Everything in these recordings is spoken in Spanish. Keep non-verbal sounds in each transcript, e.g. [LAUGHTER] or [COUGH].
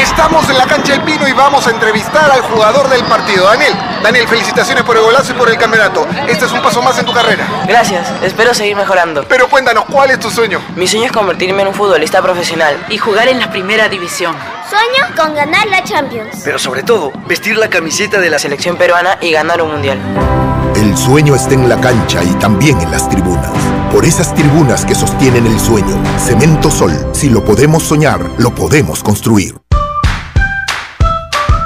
Estamos en la cancha del Pino y vamos a entrevistar al jugador del partido, Daniel. Daniel, felicitaciones por el golazo y por el campeonato. Este es un paso más en tu carrera. Gracias, espero seguir mejorando. Pero cuéntanos, ¿cuál es tu sueño? Mi sueño es convertirme en un futbolista profesional y jugar en la primera división. Sueño con ganar la Champions. Pero sobre todo, vestir la camiseta de la selección peruana y ganar un mundial. El sueño está en la cancha y también en las tribunas. Por esas tribunas que sostienen el sueño, Cemento Sol, si lo podemos soñar, lo podemos construir.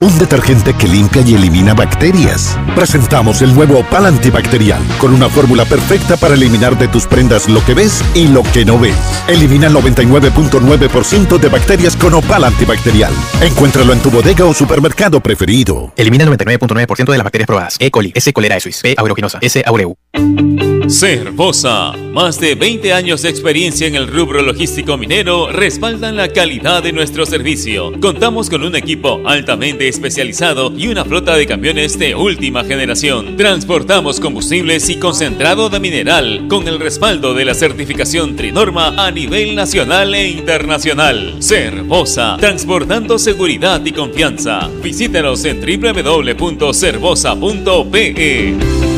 Un detergente que limpia y elimina bacterias. Presentamos el nuevo Opal antibacterial con una fórmula perfecta para eliminar de tus prendas lo que ves y lo que no ves. Elimina el 99.9% de bacterias con Opal antibacterial. Encuéntralo en tu bodega o supermercado preferido. Elimina el 99.9% de las bacterias probadas. E. coli, S. cholerae P. aeruginosa, S. aureu. Cervosa, más de 20 años de experiencia en el rubro logístico minero respaldan la calidad de nuestro servicio. Contamos con un equipo altamente especializado y una flota de camiones de última generación. Transportamos combustibles y concentrado de mineral con el respaldo de la certificación Trinorma a nivel nacional e internacional. Cervosa, transportando seguridad y confianza. Visítanos en www.cervosa.pe.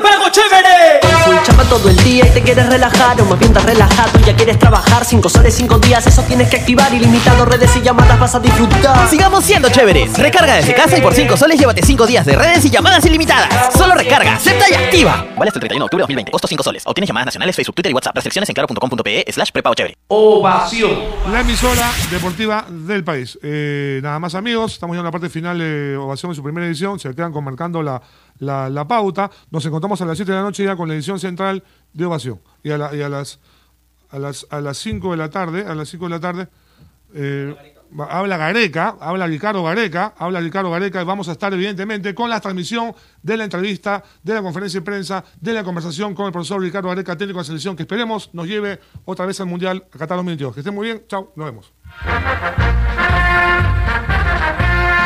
¡Prepago chévere! Full chamba todo el día y te quieres relajar o más bien relajado y ya quieres trabajar 5 soles 5 días, eso tienes que activar ilimitado redes y llamadas vas a disfrutar. Sigamos siendo chéveres. Recarga desde casa y por 5 soles llévate 5 días de redes y llamadas ilimitadas. Solo recarga, acepta y activa. Vale hasta el 31 de octubre de 2020. Costo 5 soles. Obtienes llamadas nacionales, Facebook, Twitter y WhatsApp. Restricciones en claro.com.pe slash prepago chévere. Ovación. La emisora deportiva del país. Eh, nada más amigos, estamos ya en la parte final de Ovación en su primera edición. Se quedan conmarcando la la, pauta. Nos encontramos a las 7 de la noche ya con la edición central de Ovación. Y a, las a las a las 5 de la tarde, a las 5 de la tarde eh, habla Gareca, habla Ricardo Gareca, habla Ricardo Gareca y vamos a estar evidentemente con la transmisión de la entrevista, de la conferencia de prensa, de la conversación con el profesor Ricardo Gareca, técnico de selección, que esperemos nos lleve otra vez al Mundial a Qatar 2022. Que estén muy bien, chao, nos vemos.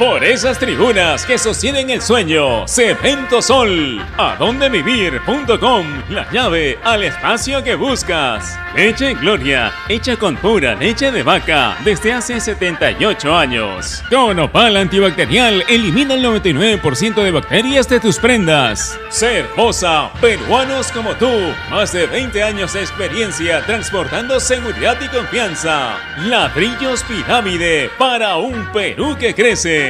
Por esas tribunas que sostienen el sueño, Cemento Sol, adondevivir.com, la llave al espacio que buscas. Leche Gloria, hecha con pura leche de vaca desde hace 78 años. Con Opal antibacterial, elimina el 99% de bacterias de tus prendas. Cervosa, peruanos como tú, más de 20 años de experiencia transportando seguridad y confianza. Ladrillos Pirámide para un Perú que crece.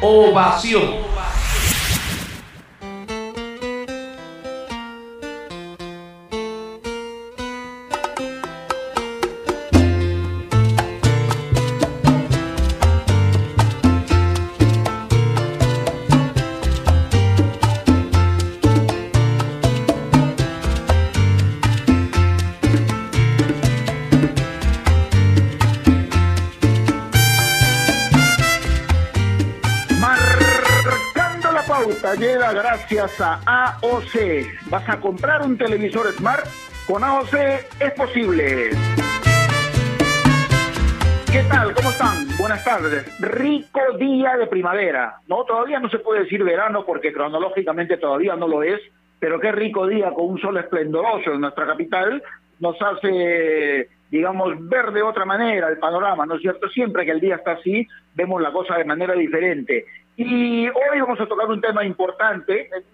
Ovación. Gracias a AOC. ¿Vas a comprar un televisor Smart? Con AOC es posible. ¿Qué tal? ¿Cómo están? Buenas tardes. Rico día de primavera. No, todavía no se puede decir verano porque cronológicamente todavía no lo es, pero qué rico día con un sol esplendoroso en nuestra capital nos hace, digamos, ver de otra manera el panorama, ¿no es cierto? Siempre que el día está así, vemos la cosa de manera diferente. Y hoy vamos a tocar un tema importante, eh,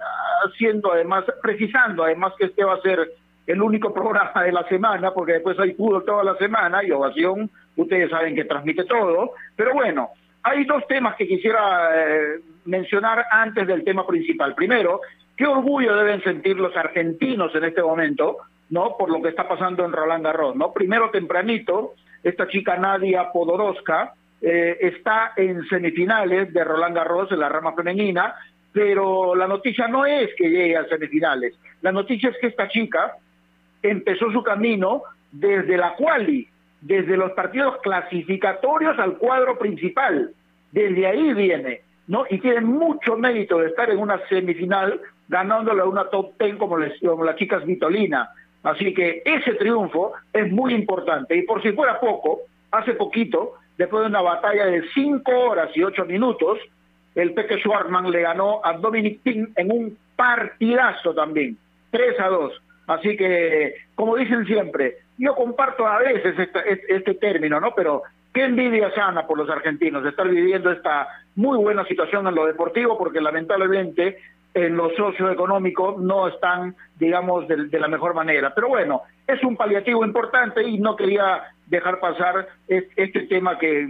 haciendo además, precisando además que este va a ser el único [LAUGHS] programa de la semana, porque después hay fútbol toda la semana y ovación, ustedes saben que transmite todo. Pero bueno, hay dos temas que quisiera eh, mencionar antes del tema principal. Primero, qué orgullo deben sentir los argentinos en este momento, ¿no? Por lo que está pasando en Roland Garros, ¿no? Primero tempranito, esta chica Nadia Podoroska eh, está en semifinales de Roland Garros en la rama femenina, pero la noticia no es que llegue a semifinales. La noticia es que esta chica empezó su camino desde la quali, desde los partidos clasificatorios al cuadro principal. Desde ahí viene, ¿no? Y tiene mucho mérito de estar en una semifinal ganándole una top ten como, les, como la chica Svitolina. Así que ese triunfo es muy importante. Y por si fuera poco, hace poquito, después de una batalla de cinco horas y ocho minutos, el Peque Schwartzman le ganó a Dominic Thiem en un partidazo también, 3 a 2. Así que, como dicen siempre, yo comparto a veces este, este término, ¿no? Pero qué envidia sana por los argentinos de estar viviendo esta muy buena situación en lo deportivo, porque lamentablemente en lo socioeconómico no están, digamos, de, de, la mejor manera. Pero bueno, es un paliativo importante y no quería dejar pasar este tema que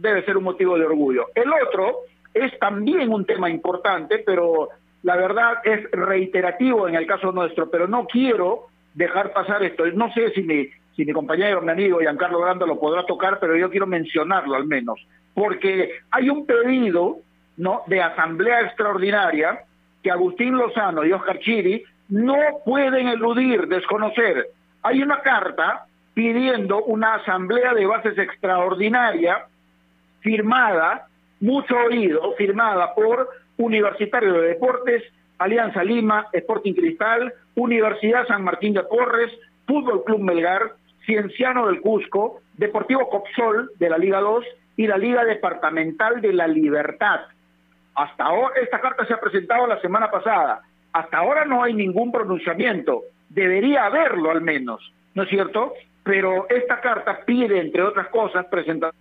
debe ser un motivo de orgullo. El otro es también un tema importante, pero la verdad es reiterativo en el caso nuestro, pero no quiero dejar pasar esto. No sé si mi, si mi compañero, mi amigo Giancarlo Granda lo podrá tocar, pero yo quiero mencionarlo al menos, porque hay un pedido ¿no? de asamblea extraordinaria que Agustín Lozano y Oscar Chiri no pueden eludir, desconocer. Hay una carta pidiendo una asamblea de bases extraordinaria firmada, mucho oído, firmada por Universitario de Deportes, Alianza Lima, Sporting Cristal, Universidad San Martín de Porres, Fútbol Club Melgar, Cienciano del Cusco, Deportivo Copsol de la Liga 2 y la Liga Departamental de la Libertad. Hasta ahora, esta carta se ha presentado la semana pasada. Hasta ahora no hay ningún pronunciamiento. Debería haberlo al menos, ¿no es cierto? Pero esta carta pide, entre otras cosas, presentar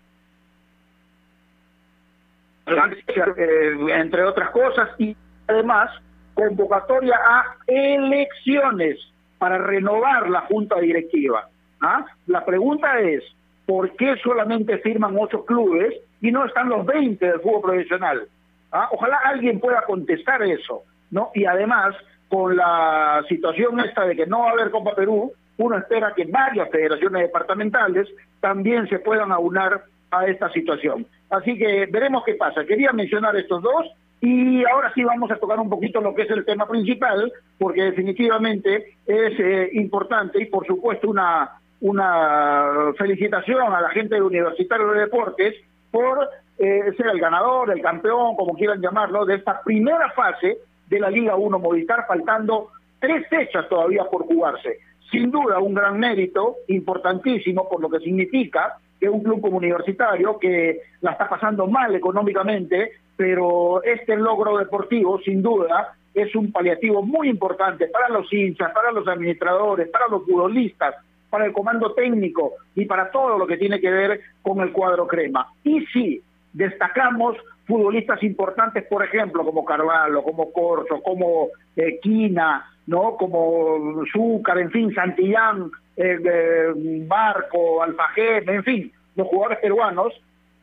eh, entre otras cosas, y además convocatoria a elecciones para renovar la junta directiva. ¿Ah? La pregunta es, ¿por qué solamente firman ocho clubes y no están los 20 del fútbol profesional? ¿Ah? Ojalá alguien pueda contestar eso, ¿no? Y además, con la situación esta de que no va a haber Copa Perú, uno espera que varias federaciones departamentales también se puedan aunar a esta situación. Así que veremos qué pasa. Quería mencionar estos dos y ahora sí vamos a tocar un poquito lo que es el tema principal, porque definitivamente es eh, importante y por supuesto una, una felicitación a la gente del Universitario de Deportes por eh, ser el ganador, el campeón, como quieran llamarlo, de esta primera fase de la Liga 1 Movistar, faltando tres fechas todavía por jugarse. Sin duda un gran mérito, importantísimo por lo que significa que un club como universitario que la está pasando mal económicamente, pero este logro deportivo sin duda es un paliativo muy importante para los hinchas, para los administradores, para los futbolistas, para el comando técnico y para todo lo que tiene que ver con el cuadro crema. Y sí, destacamos futbolistas importantes, por ejemplo, como Carvalho, como Corso, como eh, Quina, ¿no? como Zúcar, en fin, Santillán, eh, eh, Barco, Alfajeme, en fin, los jugadores peruanos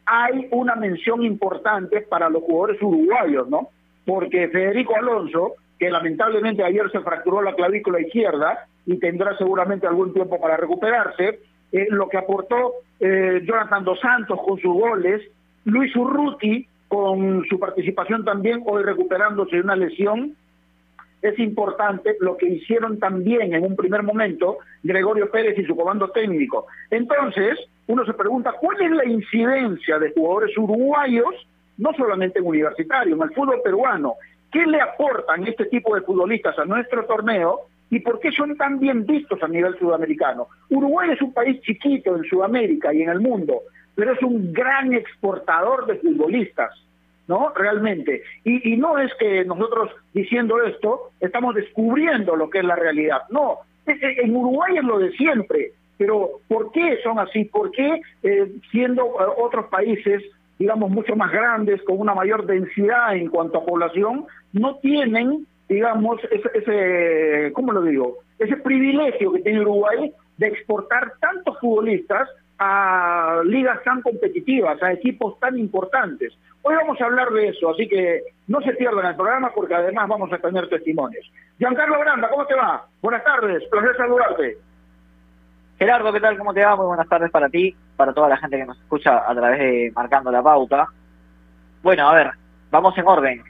hay una mención importante para los jugadores uruguayos, ¿no? Porque Federico Alonso, que lamentablemente ayer se fracturó la clavícula izquierda y tendrá seguramente algún tiempo para recuperarse, eh, lo que aportó Jonathan Dos Santos con sus goles, Luis Urruti con su participación también hoy recuperándose de una lesión, es importante lo que hicieron también en un primer momento Gregorio Pérez y su comando técnico. Entonces, uno se pregunta, ¿cuál es la incidencia de jugadores uruguayos, no solamente en universitario, en el fútbol peruano? ¿Qué le aportan este tipo de futbolistas a nuestro torneo y por qué son tan bien vistos a nivel sudamericano? Uruguay es un país chiquito en Sudamérica y en el mundo, pero es un gran exportador de futbolistas. ¿no? Realmente. Y, y, no es que nosotros diciendo esto estamos descubriendo lo que es la realidad. No, en Uruguay es lo de siempre. Pero ¿por qué son así? ¿Por qué eh, siendo eh, otros países, digamos, mucho más grandes, con una mayor densidad en cuanto a población, no tienen, digamos, ese, ese ¿cómo lo digo? Ese privilegio que tiene Uruguay de exportar tantos futbolistas a ligas tan competitivas, a equipos tan importantes. Hoy vamos a hablar de eso, así que no se pierdan el programa porque además vamos a tener testimonios. Giancarlo Granda, ¿cómo te va? Buenas tardes, placer saludarte. Gerardo, ¿qué tal? ¿Cómo te va? Muy buenas tardes para ti, para toda la gente que nos escucha a través de Marcando la Pauta. Bueno, a ver, vamos en orden.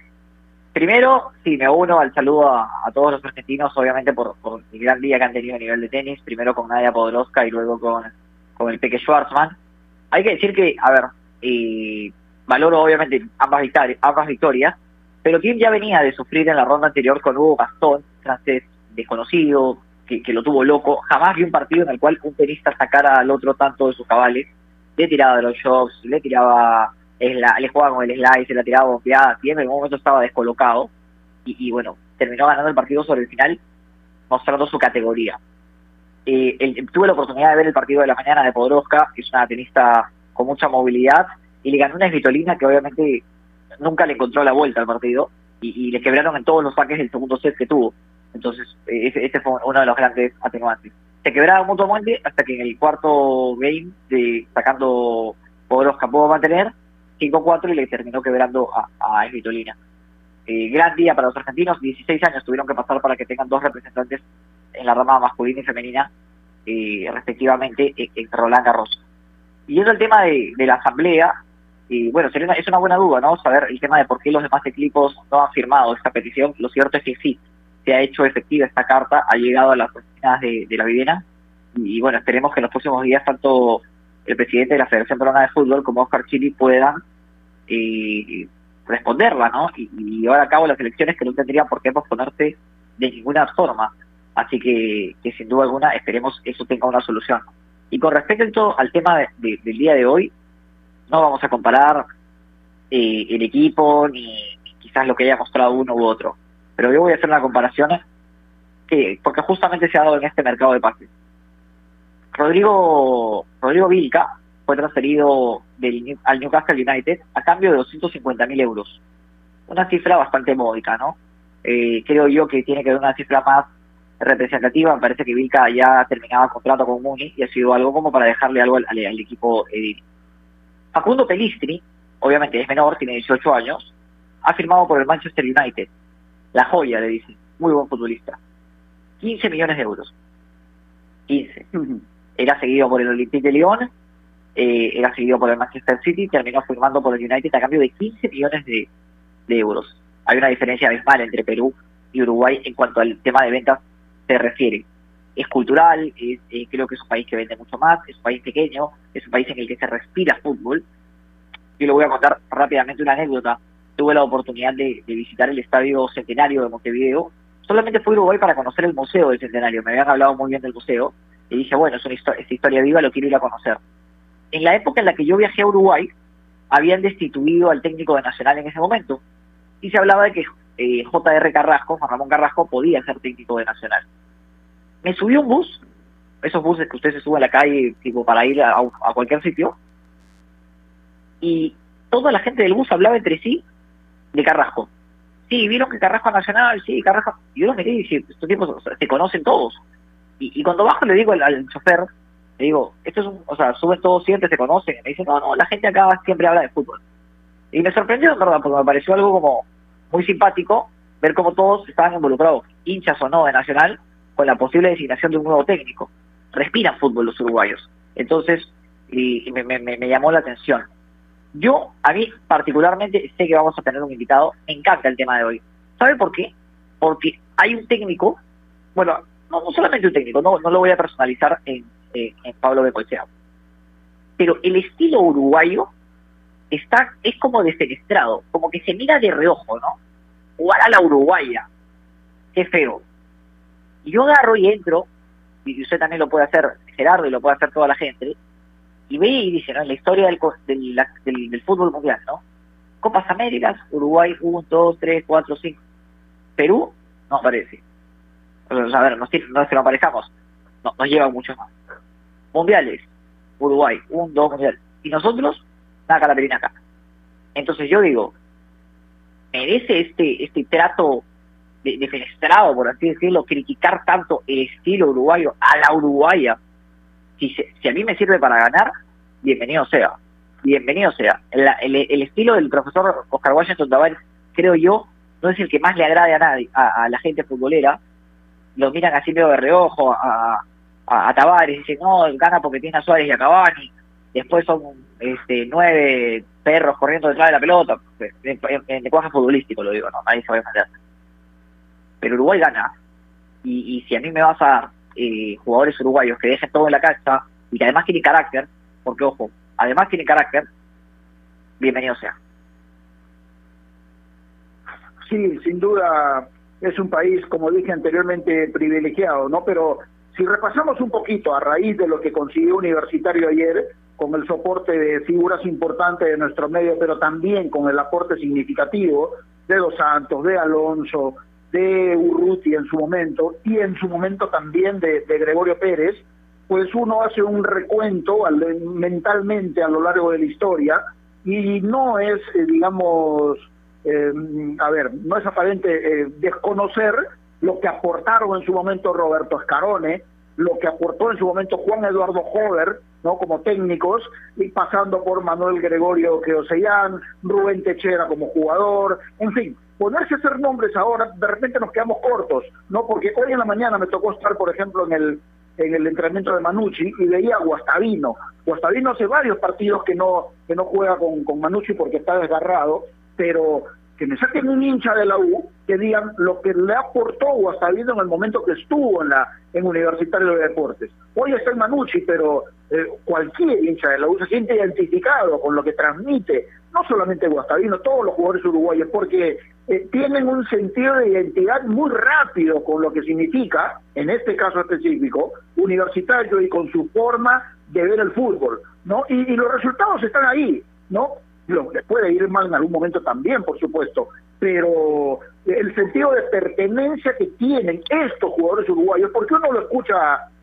Primero, sí, me uno al saludo a, todos los argentinos, obviamente por, por, el gran día que han tenido a nivel de tenis, primero con Nadia Podoroska y luego con, con el Peque Schwarzman. Hay que decir que, a ver, y valoro obviamente ambas, victorias, ambas victorias, pero quien ya venía de sufrir en la ronda anterior con Hugo Gastón, francés desconocido, que, lo tuvo loco. Jamás vi un partido en el cual un tenista sacara al otro tanto de sus cabales. Le tiraba de los shocks, le tiraba, le jugaba con el slice, le tiraba bombeada, y en algún momento estaba descolocado. Y, bueno, terminó ganando el partido sobre el final, mostrando su categoría. Eh, tuve la oportunidad de ver el partido de la mañana de Podroska, que es una tenista con mucha movilidad, y le ganó una esvitolina que obviamente nunca le encontró la vuelta al partido, y, y le quebraron en todos los saques del segundo set que tuvo. Entonces, ese, ese fue uno de los grandes atenuantes. Se quebraba mutuamente hasta que en el cuarto game, de, sacando Podroska pudo mantener 5-4 y le terminó quebrando a, a Esvitolina. Eh, gran día para los argentinos, 16 años tuvieron que pasar para que tengan dos representantes en la rama masculina y femenina, eh, respectivamente, en, Roland Garros. Y es el tema de, la asamblea, y bueno, sería es una buena duda, ¿no? Saber el tema de por qué los demás equipos no han firmado esta petición. Lo cierto es que sí, se ha hecho efectiva esta carta, ha llegado a las oficinas de, la Vivienda y, bueno, esperemos que en los próximos días tanto el presidente de la Federación Peruana de Fútbol como Oscar Chili puedan eh, responderla, ¿no? Y, llevar a cabo las elecciones que no tendrían por qué posponerse de ninguna forma. Así que, que sin duda alguna esperemos eso tenga una solución. Y con respecto al tema del día de hoy, no vamos a comparar eh, el equipo ni quizás lo que haya mostrado uno u otro pero yo voy a hacer una comparación que, porque justamente se ha dado en este mercado de pases. Rodrigo, Rodrigo Vilca fue transferido del, al Newcastle United a cambio de 250 mil euros. Una cifra bastante módica, ¿no? Eh, creo yo que tiene que ser una cifra más representativa. Me parece que Vilca ya terminaba contrato con Muni y ha sido algo como para dejarle algo al, al, equipo Edil. Facundo Pelistri, obviamente es menor, tiene 18 años, ha firmado por el Manchester United la joya, le dicen. Muy buen futbolista. 15 millones de euros. 15. Era seguido por el Olympique de Lyon, eh, era seguido por el Manchester City, terminó firmando por el United a cambio de 15 millones de, euros. Hay una diferencia abismal entre Perú y Uruguay en cuanto al tema de ventas se refiere. Es cultural, eh, creo que es un país que vende mucho más, es un país pequeño, es un país en el que se respira fútbol. Yo le voy a contar rápidamente una anécdota tuve la oportunidad de, visitar el Estadio Centenario de Montevideo. Solamente fui a Uruguay para conocer el Museo del Centenario. Me habían hablado muy bien del museo. Y dije, bueno, es una esta historia viva, lo quiero ir a conocer. En la época en la que yo viajé a Uruguay, habían destituido al técnico de Nacional en ese momento. Y se hablaba de que eh, J.R. Carrasco, Juan Ramón Carrasco, podía ser técnico de Nacional. Me subí a un bus, esos buses que usted se sube a la calle tipo para ir a, cualquier sitio, y toda la gente del bus hablaba entre sí de Carrasco. Sí, vieron que Carrasco Nacional, sí, Carrasco. Y yo los miré y dije, estos tipos se conocen todos. Y, cuando bajo le digo al, chofer, Le digo, esto es un, o sea, suben todos siempre, se conocen. Y me dicen, no, no, la gente acá siempre habla de fútbol. Y me sorprendió, en verdad, porque me pareció algo como muy simpático ver cómo todos estaban involucrados, hinchas o no de Nacional, con la posible designación de un nuevo técnico. Respiran fútbol los uruguayos. Entonces, y, me, me, me llamó la atención. Yo, a mí particularmente, sé que vamos a tener un invitado, me encanta el tema de hoy. ¿Sabe por qué? Porque hay un técnico, bueno, no, no solamente un técnico, no, no lo voy a personalizar en, en, en Pablo pero el estilo uruguayo está es como desfenestrado, como que se mira de reojo, ¿no? Jugar a la uruguaya, qué feo. Y yo agarro y entro, y usted también lo puede hacer, Gerardo, y lo puede hacer toda la gente, y ve y dice, ¿no? En la historia del, del, del, fútbol mundial, ¿no? Copas Américas, Uruguay 1, 2, 3, 4, 5. Perú, no aparece. A ver, no, no es que no aparezcamos, no, nos lleva mucho más. Mundiales, Uruguay, 1, 2, mundial. Y nosotros, nada calaperina acá. Entonces yo digo, merece este este trato de, defenestrado, por así decirlo, criticar tanto el estilo uruguayo a la uruguaya. Si, si a mí me sirve para ganar, bienvenido sea. Bienvenido sea. El, el- estilo del profesor Oscar Washington Tavares, creo yo, no es el que más le agrade a nadie, a, a la gente futbolera. Lo miran así medio de reojo a, a, a Tavares, dicen, no, gana porque tiene a Suárez y a Cavani. Después son este, nueve perros corriendo detrás de la pelota. En, en- en lenguaje futbolístico lo digo, no, nadie se va a defender. Pero Uruguay gana. Y, y si a mí me vas a eh, jugadores uruguayos que dejen todo en la cancha y que además tienen carácter, porque ojo, además tienen carácter, bienvenido sea. Sí, sin duda es un país, como dije anteriormente, privilegiado, ¿no? Pero si repasamos un poquito a raíz de lo que consiguió Universitario ayer, con el soporte de figuras importantes de nuestro medio, pero también con el aporte significativo de Dos Santos, de Alonso, de Urruti en su momento, y en su momento también de, Gregorio Pérez, pues uno hace un recuento al- mentalmente a lo largo de la historia y no es, eh, digamos, eh, a ver, no es aparente eh, desconocer lo que aportaron en su momento Roberto Escarone, lo que aportó en su momento Juan Eduardo Jover, ¿no? como técnicos, y pasando por Manuel Gregorio Queosellán, Rubén Techera como jugador, en fin, ponerse a hacer nombres ahora, de repente nos quedamos cortos, ¿no? Porque hoy en la mañana me tocó estar, por ejemplo, en el en el entrenamiento de Manucci y veía a Guastavino. Guastavino hace varios partidos que no que no juega con, con Manucci porque está desgarrado, pero que me saquen un hincha de la U que digan lo que le aportó Guastavino en el momento que estuvo en la en Universitario de Deportes. Hoy está en Manucci, pero eh, cualquier hincha de la U se siente identificado con lo que transmite, no solamente Guastavino, todos los jugadores uruguayos, porque eh, tienen un sentido de identidad muy rápido con lo que significa, en este caso específico, universitario y con su forma de ver el fútbol, ¿no? Y, y los resultados están ahí, ¿no? Lo- les puede ir mal en algún momento también, por supuesto, pero el sentido de pertenencia que tienen estos jugadores uruguayos, porque uno lo escucha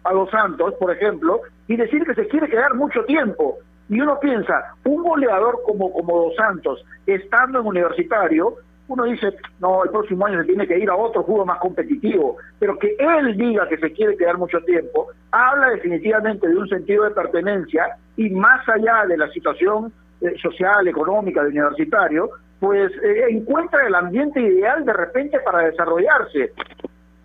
a, Los Santos, por ejemplo, y decir que se quiere quedar mucho tiempo, y uno piensa, un goleador como, como Dos Santos, estando en universitario, uno dice, no, el próximo año se tiene que ir a otro fútbol más competitivo, pero que él diga que se quiere quedar mucho tiempo, habla definitivamente de un sentido de pertenencia y más allá de la situación eh, social, económica de universitario, pues eh, encuentra el ambiente ideal de repente para desarrollarse.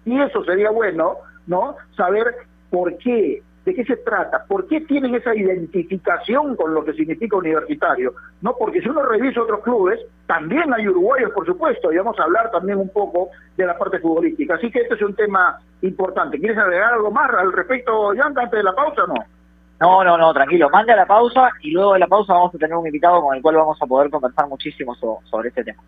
Y eso sería bueno, ¿no? Saber por qué, de qué se trata, por qué tienen esa identificación con lo que significa universitario, ¿no? Porque si uno revisa otros clubes, también hay uruguayos, por supuesto, y vamos a hablar también un poco de la parte futbolística. Así que este es un tema importante. ¿Quieres agregar algo más al respecto, Jan, antes de la pausa o no? No, no, no, tranquilo, mande a la pausa y luego de la pausa vamos a tener un invitado con el cual vamos a poder conversar muchísimo so- sobre este tema.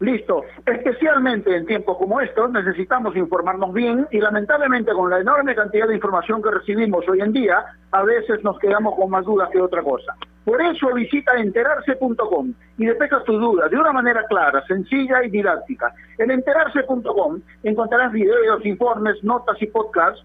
Listo. Especialmente en tiempos como estos necesitamos informarnos bien y lamentablemente con la enorme cantidad de información que recibimos hoy en día, a veces nos quedamos con más dudas que otra cosa. Por eso visita enterarse.com y despeja tus dudas de una manera clara, sencilla y didáctica. En enterarse.com encontrarás videos, informes, notas y podcasts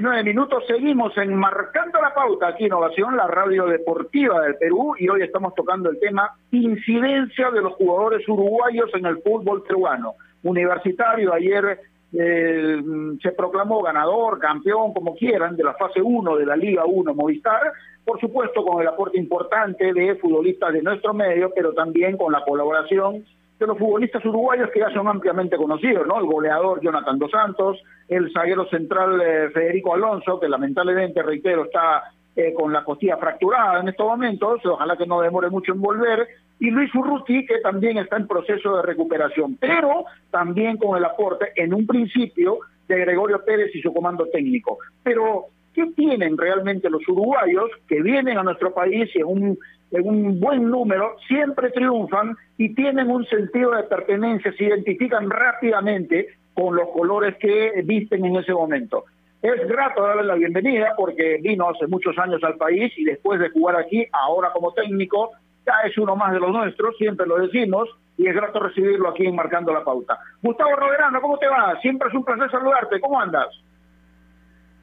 19 minutos. Seguimos enmarcando la pauta aquí Innovación, la radio deportiva del Perú, y hoy estamos tocando el tema incidencia de los jugadores uruguayos en el fútbol peruano. Universitario ayer eh, se proclamó ganador, campeón, como quieran, de la fase 1 de la Liga 1 Movistar, por supuesto con el aporte importante de futbolistas de nuestro medio, pero también con la colaboración de los futbolistas uruguayos que ya son ampliamente conocidos, ¿no? El goleador Jonathan Dos Santos, el zaguero central eh, Federico Alonso, que lamentablemente, reitero, está eh, con la costilla fracturada en estos momentos, ojalá que no demore mucho en volver, y Luis Urruti, que también está en proceso de recuperación, pero también con el aporte, en un principio, de Gregorio Pérez y su comando técnico. Pero, ¿qué tienen realmente los uruguayos que vienen a nuestro país y en un en un buen número, siempre triunfan y tienen un sentido de pertenencia, se identifican rápidamente con los colores que visten en ese momento. Es grato darle la bienvenida porque vino hace muchos años al país y después de jugar aquí, ahora como técnico, ya es uno más de los nuestros, siempre lo decimos, y es grato recibirlo aquí Marcando la Pauta. Gustavo Roderano, ¿cómo te va? Siempre es un placer saludarte, ¿cómo andas?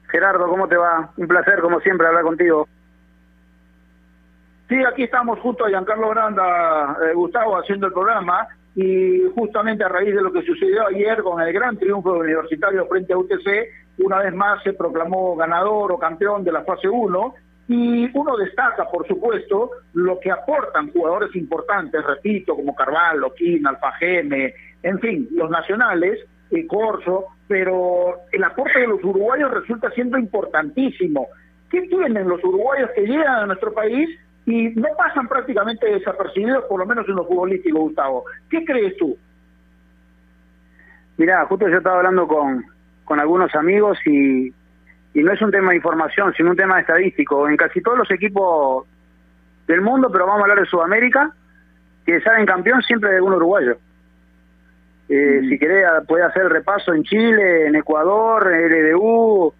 Gerardo, ¿cómo te va? Un placer, como siempre, hablar contigo. Sí, aquí estamos junto a Giancarlo Granda, eh, Gustavo, haciendo el programa y justamente a raíz de lo que sucedió ayer con el gran triunfo Universitario frente a UTC, una vez más se proclamó ganador o campeón de la fase 1 y uno destaca, por supuesto, lo que aportan jugadores importantes, repito, como Carvalho, Quín, Alfajeme, en fin, los nacionales, y Corso, pero el aporte de los uruguayos resulta siendo importantísimo. ¿Qué tienen los uruguayos que llegan a nuestro país y no pasan prácticamente desapercibidos, por lo menos en lo futbolístico, Gustavo. ¿Qué crees tú? Mirá, justo yo estaba hablando con, con algunos amigos y, y no es un tema de información, sino un tema estadístico. En casi todos los equipos del mundo, pero vamos a hablar de Sudamérica, que salen campeón siempre de algún uruguayo. Eh, Si querés, puede hacer el repaso en Chile, en Ecuador, LDU,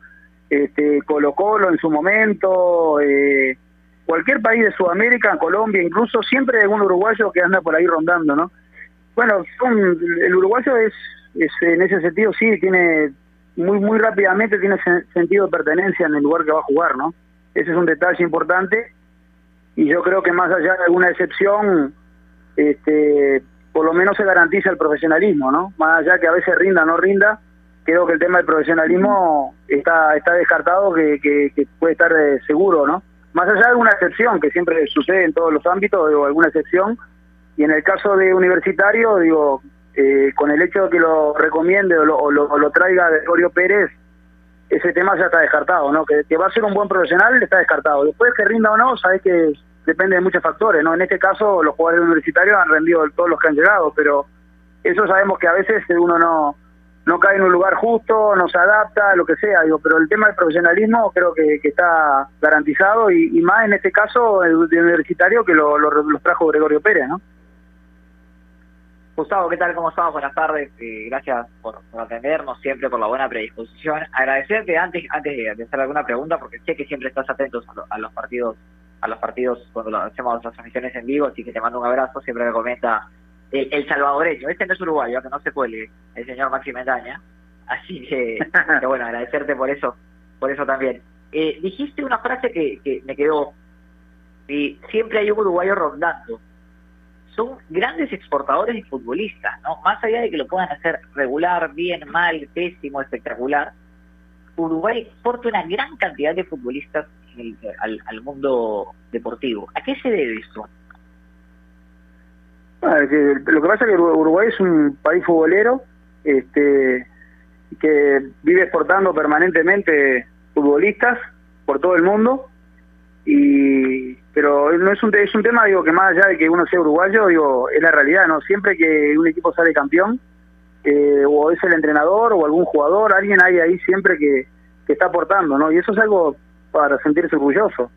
este, Colo Colo en su momento, eh, cualquier país de Sudamérica, Colombia incluso, siempre hay algún uruguayo que anda por ahí rondando, ¿no? Bueno, el uruguayo es, es, en ese sentido sí, tiene muy muy rápidamente tiene sentido de pertenencia en el lugar que va a jugar, ¿no? Ese es un detalle importante y yo creo que más allá de alguna excepción, este, por lo menos se garantiza el profesionalismo, ¿no? Más allá que a veces rinda o no rinda, creo que el tema del profesionalismo está está descartado que, que, que puede estar eh, seguro, ¿no? Más allá de una excepción que siempre sucede en todos los ámbitos, digo, alguna excepción, y en el caso de universitario, digo, eh, con el hecho de que lo recomiende o lo, o lo, traiga Gregorio Pérez, ese tema ya está descartado, ¿no? Que, que, va a ser un buen profesional está descartado. Después que rinda o no, sabes que depende de muchos factores, ¿no? En este caso, los jugadores universitarios han rendido todos los que han llegado, pero eso sabemos que a veces uno no no cae en un lugar justo, no se adapta, lo que sea, digo, pero el tema del profesionalismo creo que, está garantizado y, más en este caso el universitario que lo, lo, lo, trajo Gregorio Pérez, ¿no? Gustavo, ¿qué tal? ¿Cómo estamos? Buenas tardes. Eh, gracias por, por atendernos, siempre por la buena predisposición. Agradecerte antes antes de, hacer alguna pregunta, porque sé que siempre estás atentos a, lo- a los partidos a los partidos cuando hacemos las transmisiones en vivo, así que te mando un abrazo. Siempre me comenta el, salvadoreño. Este no es uruguayo, que no se cuele, el señor Maxi Mendaña. Así que, que bueno, agradecerte por eso, por eso también. Eh, dijiste una frase que, que me quedó. Y siempre hay un uruguayo rondando son grandes exportadores de futbolistas, ¿no? Más allá de que lo puedan hacer regular, bien, mal, pésimo, espectacular, Uruguay exporta una gran cantidad de futbolistas el- al, al mundo deportivo. ¿A qué se debe esto? Ah, lo que pasa es que Uru- Uruguay es un país futbolero este, que vive exportando permanentemente futbolistas por todo el mundo y pero no es un es un tema digo que más allá de que uno sea uruguayo digo es la realidad no siempre que un equipo sale campeón eh, o es el entrenador o algún jugador alguien hay ahí siempre que, que está aportando no y eso es algo para sentirse orgulloso.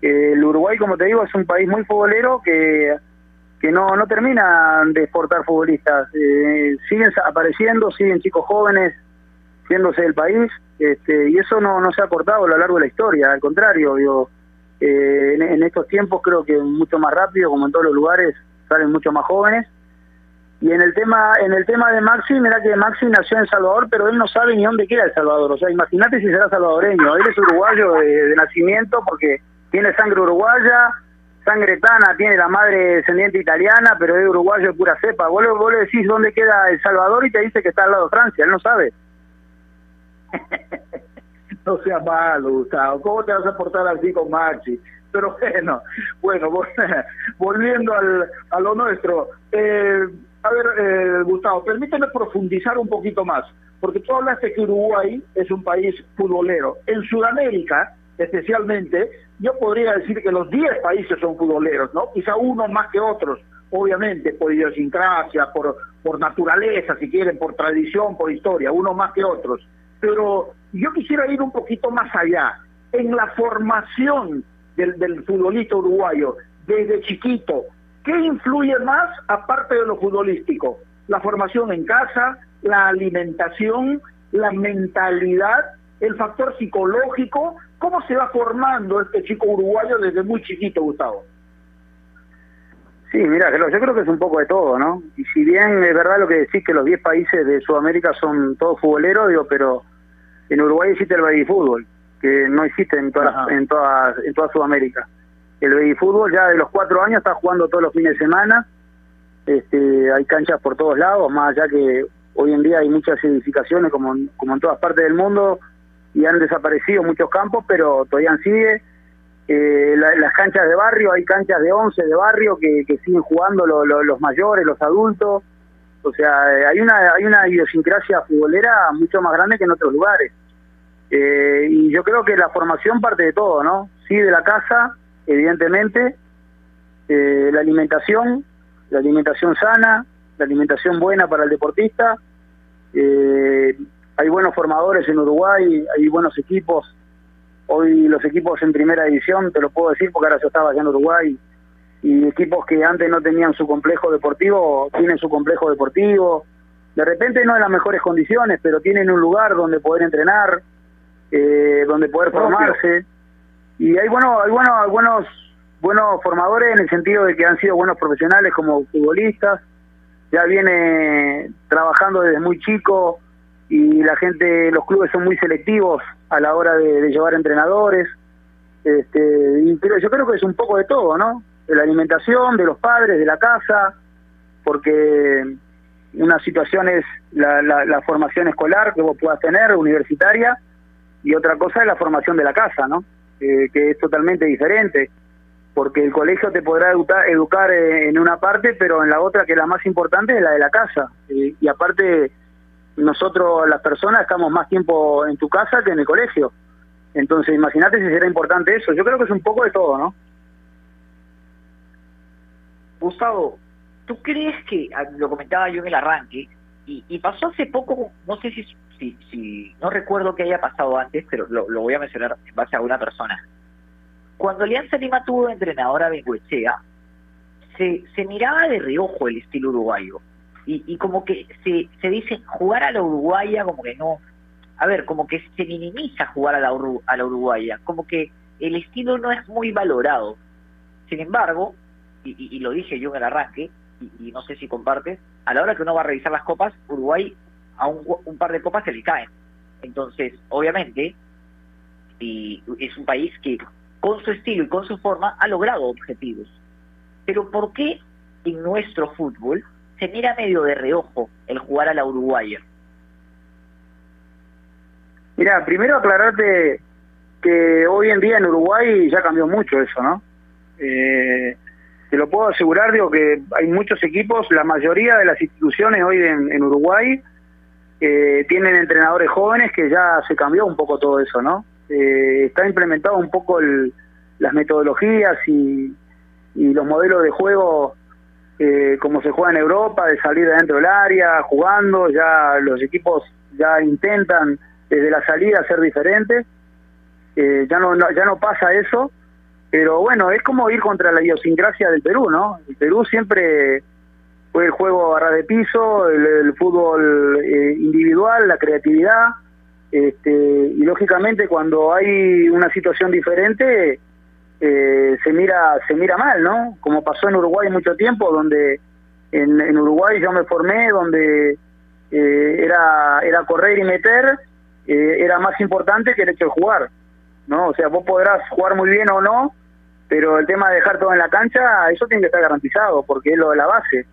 Eh, el Uruguay como te digo es un país muy futbolero que que no, no terminan de exportar futbolistas. Eh, siguen apareciendo, siguen chicos jóvenes yéndose del país, este, y eso no, no se ha cortado a lo largo de la historia, al contrario, eh, en, estos tiempos creo que mucho más rápido, como en todos los lugares, salen mucho más jóvenes. Y en el tema en el tema de Maxi, mira que Maxi nació en Salvador, pero él no sabe ni dónde queda El Salvador. O sea, imagínate si será salvadoreño. Él es uruguayo de nacimiento porque tiene sangre uruguaya, sangre tana, tiene la madre descendiente italiana, pero es uruguayo de pura cepa. Vos vos le decís dónde queda El Salvador y te dice que está al lado de Francia, él no sabe. [LAUGHS] No sea malo, Gustavo. ¿Cómo te vas a portar así con Maxi? Pero bueno, bueno, vol- [LAUGHS] volviendo al, a lo nuestro. Eh, a ver, eh, Gustavo, permíteme profundizar un poquito más, porque tú hablaste que Uruguay es un país futbolero. En Sudamérica, especialmente, yo podría decir que los 10 países son futboleros, ¿no? Quizá unos más que otros, obviamente, por idiosincrasia, por, por naturaleza, si quieren, por tradición, por historia, unos más que otros. Pero yo quisiera ir un poquito más allá, en la formación del, del futbolista uruguayo, desde chiquito, ¿qué influye más aparte de lo futbolístico? La formación en casa, la alimentación, la mentalidad, el factor psicológico, ¿cómo se va formando este chico uruguayo desde muy chiquito, Gustavo? Sí, mira, yo creo que es un poco de todo, ¿no? Y si bien es verdad lo que decís que los 10 países de Sudamérica son todos futboleros, digo, pero en Uruguay existe el baby fútbol, que no existe en toda, en toda, en toda Sudamérica. El baby fútbol ya de los cuatro años está jugando todos los fines de semana, este, hay canchas por todos lados, más allá que hoy en día hay muchas edificaciones como, como en todas partes del mundo y han desaparecido muchos campos, pero todavía sigue. Eh, la- las canchas de barrio, hay canchas de 11 de barrio que, que siguen jugando lo- lo- los mayores, los adultos. O sea, eh, hay una hay una idiosincrasia futbolera mucho más grande que en otros lugares. Eh, y yo creo que la formación parte de todo, ¿no? Sí, de la casa, evidentemente, eh, la alimentación, la alimentación sana, la alimentación buena para el deportista. Eh, hay buenos formadores en Uruguay, hay buenos equipos. Hoy los equipos en primera división, te lo puedo decir porque ahora yo estaba allá en Uruguay, y equipos que antes no tenían su complejo deportivo, tienen su complejo deportivo. De repente no en las mejores condiciones, pero tienen un lugar donde poder entrenar, eh, donde poder formarse. Y hay, bueno, hay, bueno, hay buenos, buenos formadores en el sentido de que han sido buenos profesionales como futbolistas, ya viene trabajando desde muy chico y la gente, los clubes son muy selectivos a la hora de, llevar entrenadores. Este, y creo, yo creo que es un poco de todo, ¿no? De la alimentación, de los padres, de la casa, porque una situación es la, la, la formación escolar que vos puedas tener, universitaria, y otra cosa es la formación de la casa, ¿no? Eh, que es totalmente diferente, porque el colegio te podrá educar, educar eh, en una parte, pero en la otra, que es la más importante, es la de la casa. Eh, y aparte, nosotros, las personas, estamos más tiempo en tu casa que en el colegio. Entonces, imagínate si será importante eso. Yo creo que es un poco de todo, ¿no? Gustavo, ¿tú crees que, ah, lo comentaba yo en el arranque, y, y pasó hace poco, no sé si, si, si, no recuerdo que haya pasado antes, pero lo, voy a mencionar en base a una persona. Cuando Alianza Lima tuvo de entrenador a se, se miraba de reojo el estilo uruguayo. Y, y como que se, se dice jugar a la uruguaya como que no, a ver, como que se minimiza jugar a la, Uru- a la uruguaya, como que el estilo no es muy valorado. Sin embargo, y, y- lo dije yo en el arranque, y, y no sé si compartes, a la hora que uno va a revisar las copas, Uruguay a un, un par de copas se le caen. Entonces, obviamente, y es un país que con su estilo y con su forma ha logrado objetivos. Pero ¿por qué en nuestro fútbol se mira medio de reojo el jugar a la uruguaya? Mira, primero aclararte que hoy en día en Uruguay ya cambió mucho eso, ¿no? Eh, te lo puedo asegurar, digo que hay muchos equipos, la mayoría de las instituciones hoy en, en Uruguay eh, tienen entrenadores jóvenes que ya se cambió un poco todo eso, ¿no? Eh, está implementado un poco el- las metodologías y, y los modelos de juego eh, como se juega en Europa, de salir de dentro del área, jugando, ya los equipos ya intentan desde la salida ser diferentes, eh, ya no, no- ya no pasa eso, pero bueno, es como ir contra la idiosincrasia del Perú, ¿no? El Perú siempre fue el juego a ras de piso, el, el fútbol eh, individual, la creatividad, este, y lógicamente cuando hay una situación diferente eh, se mira se mira mal, ¿no? Como pasó en Uruguay mucho tiempo, donde en, en Uruguay yo me formé, donde eh, era era correr y meter, eh, era más importante que el hecho de jugar, ¿no? O sea, vos podrás jugar muy bien o no, pero el tema de dejar todo en la cancha, eso tiene que estar garantizado, porque es lo de la base.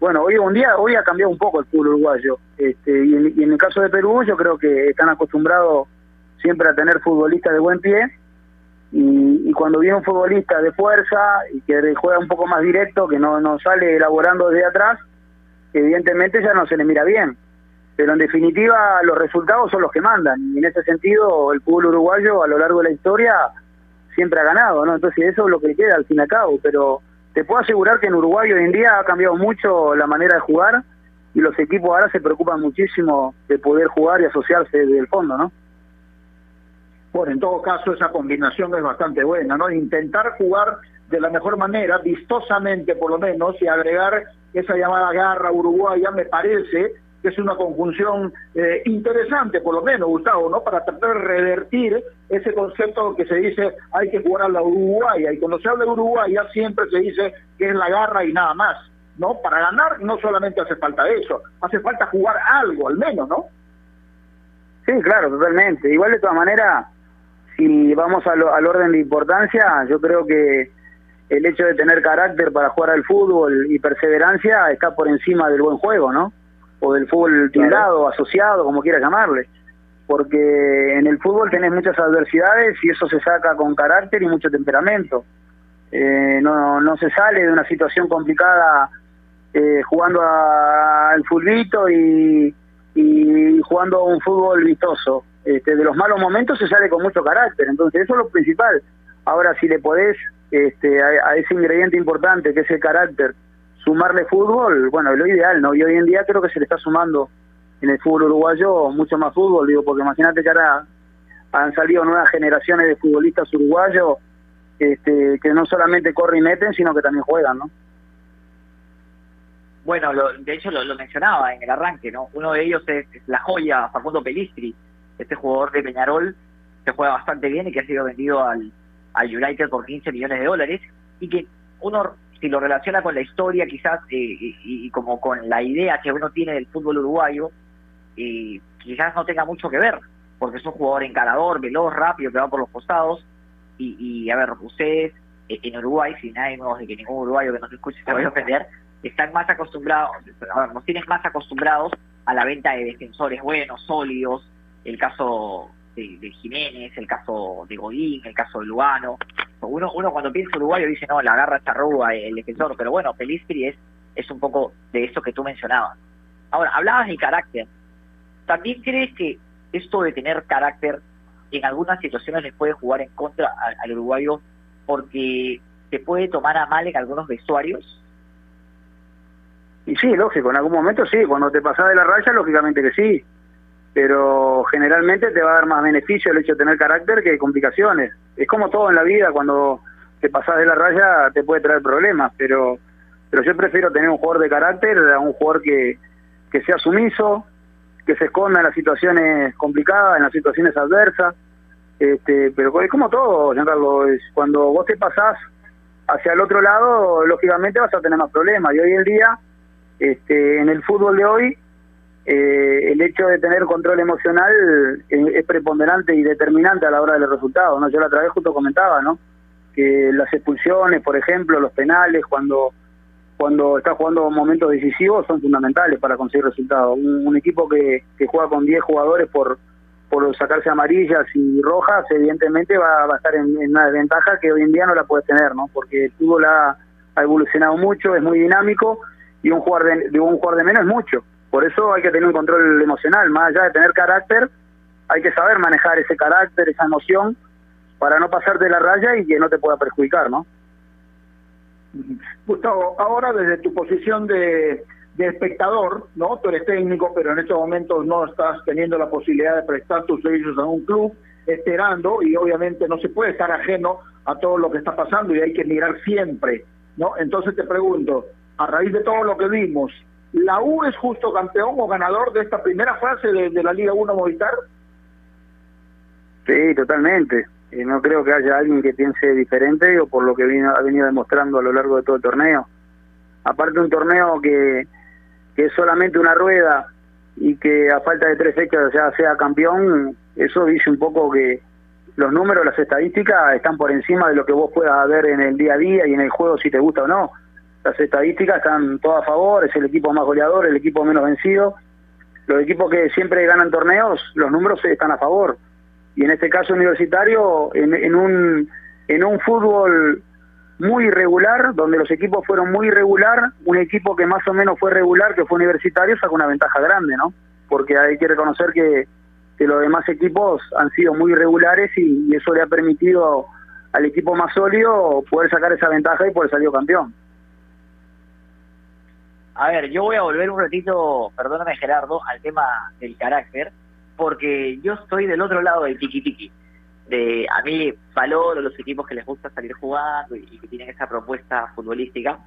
Bueno, hoy un día hoy ha cambiado un poco el fútbol uruguayo, este, y, en, y en el caso de Perú yo creo que están acostumbrados siempre a tener futbolistas de buen pie, y, y cuando viene un futbolista de fuerza y que juega un poco más directo, que no, no sale elaborando desde atrás, evidentemente ya no se le mira bien. Pero en definitiva los resultados son los que mandan y en ese sentido el fútbol uruguayo a lo largo de la historia siempre ha ganado, ¿no? Entonces eso es lo que queda al fin y al cabo, pero te puedo asegurar que en Uruguay hoy en día ha cambiado mucho la manera de jugar y los equipos ahora se preocupan muchísimo de poder jugar y asociarse desde el fondo, ¿no? Bueno, en todo caso esa combinación es bastante buena, ¿no? Intentar jugar de la mejor manera, vistosamente por lo menos, y agregar esa llamada garra uruguaya, me parece que es una conjunción eh, interesante, por lo menos, Gustavo, ¿no? Para tratar de revertir ese concepto que se dice hay que jugar a la uruguaya, y cuando se habla de uruguaya siempre se dice que es la garra y nada más, ¿no? Para ganar no solamente hace falta eso, hace falta jugar algo, al menos, ¿no? Sí, claro, totalmente. Igual de todas maneras, si vamos a al orden de importancia, yo creo que el hecho de tener carácter para jugar al fútbol y perseverancia está por encima del buen juego, ¿no? O del fútbol tildado, asociado, como quieras llamarle. Porque en el fútbol tenés muchas adversidades y eso se saca con carácter y mucho temperamento. Eh, no, no se sale de una situación complicada eh, jugando a- al fulbito y, y jugando un fútbol vistoso. Este, de los malos momentos se sale con mucho carácter, entonces eso es lo principal. Ahora, si le podés este, a, ese ingrediente importante que es el carácter, sumarle fútbol, bueno, es lo ideal, ¿no? Y hoy en día creo que se le está sumando en el fútbol uruguayo mucho más fútbol, digo, porque imagínate que ahora han salido nuevas generaciones de futbolistas uruguayos este, que no solamente corren y meten, sino que también juegan, ¿no? Bueno, lo- de hecho lo, lo mencionaba en el arranque, ¿no? Uno de ellos es, es la joya Facundo Pelistri, este jugador de Peñarol que juega bastante bien y que ha sido vendido al, al United por 15 millones de dólares y que uno, si lo relaciona con la historia quizás eh, y, como con la idea que uno tiene del fútbol uruguayo, eh, quizás no tenga mucho que ver, porque es un jugador encarador, veloz, rápido, que va por los costados y, y a ver, ustedes eh, en Uruguay, si nadie no, de que ningún uruguayo que nos escuche se vaya a ofender, están más acostumbrados, a ver, nos tienen más acostumbrados a la venta de defensores buenos, sólidos, el caso de, Jiménez, el caso de Godín, el caso de Lugano. Uno, uno cuando piensa uruguayo dice, no, la agarra charrúa el defensor, pero bueno, Pelistri es, es un poco de eso que tú mencionabas. Ahora, hablabas de carácter. ¿También crees que esto de tener carácter en algunas situaciones le puede jugar en contra al, al uruguayo porque se puede tomar a mal en algunos vestuarios? Y sí, lógico, en algún momento sí, cuando te pasás de la raya, lógicamente que sí. Pero generalmente te va a dar más beneficio el hecho de tener carácter que complicaciones. Es como todo en la vida, cuando te pasás de la raya te puede traer problemas, pero pero yo prefiero tener un jugador de carácter un jugador que, que sea sumiso, que se esconda en las situaciones complicadas, en las situaciones adversas. Este, pero es como todo, Jean Carlos, es cuando vos te pasás hacia el otro lado, lógicamente vas a tener más problemas. Y hoy en día, este, en el fútbol de hoy, eh, el hecho de tener control emocional es, es preponderante y determinante a la hora del resultado. ¿no? Yo la otra vez justo comentaba, ¿no? Que las expulsiones, por ejemplo, los penales, cuando cuando está jugando momentos decisivos son fundamentales para conseguir resultados. Un, equipo que, que juega con 10 jugadores por, por sacarse amarillas y rojas, evidentemente va, va a estar en, una desventaja que hoy en día no la puede tener, ¿no? Porque el fútbol ha, ha evolucionado mucho, es muy dinámico y un jugador de, de, un jugador de menos es mucho. Por eso hay que tener un control emocional, más allá de tener carácter, hay que saber manejar ese carácter, esa emoción, para no pasarte la raya y que no te pueda perjudicar, ¿no? Gustavo, ahora desde tu posición de, de, espectador, ¿no? Tú eres técnico, pero en estos momentos no estás teniendo la posibilidad de prestar tus servicios a un club, esperando, y obviamente no se puede estar ajeno a todo lo que está pasando y hay que mirar siempre, ¿no? Entonces te pregunto, a raíz de todo lo que vimos, ¿la U es justo campeón o ganador de esta primera fase de, la Liga 1 Movistar? Sí, totalmente eh, no creo que haya alguien que piense diferente o por lo que vino, ha venido demostrando a lo largo de todo el torneo. Aparte un torneo que, que es solamente una rueda y que a falta de tres fechas ya sea campeón, eso dice un poco que los números, las estadísticas están por encima de lo que vos puedas ver en el día a día y en el juego si te gusta o no. Las estadísticas están todas a favor, es el equipo más goleador, el equipo menos vencido. Los equipos que siempre ganan torneos, los números están a favor. Y en este caso universitario en, en, un en un fútbol muy irregular donde los equipos fueron muy irregular un equipo que más o menos fue regular que fue universitario sacó una ventaja grande no porque hay que reconocer que, que los demás equipos han sido muy irregulares y, y, eso le ha permitido al equipo más sólido poder sacar esa ventaja y poder salir campeón a ver yo voy a volver un ratito perdóname Gerardo al tema del carácter porque yo estoy del otro lado del tiki tiki. De, a mí valoro los equipos que les gusta salir jugando y, y, que tienen esa propuesta futbolística,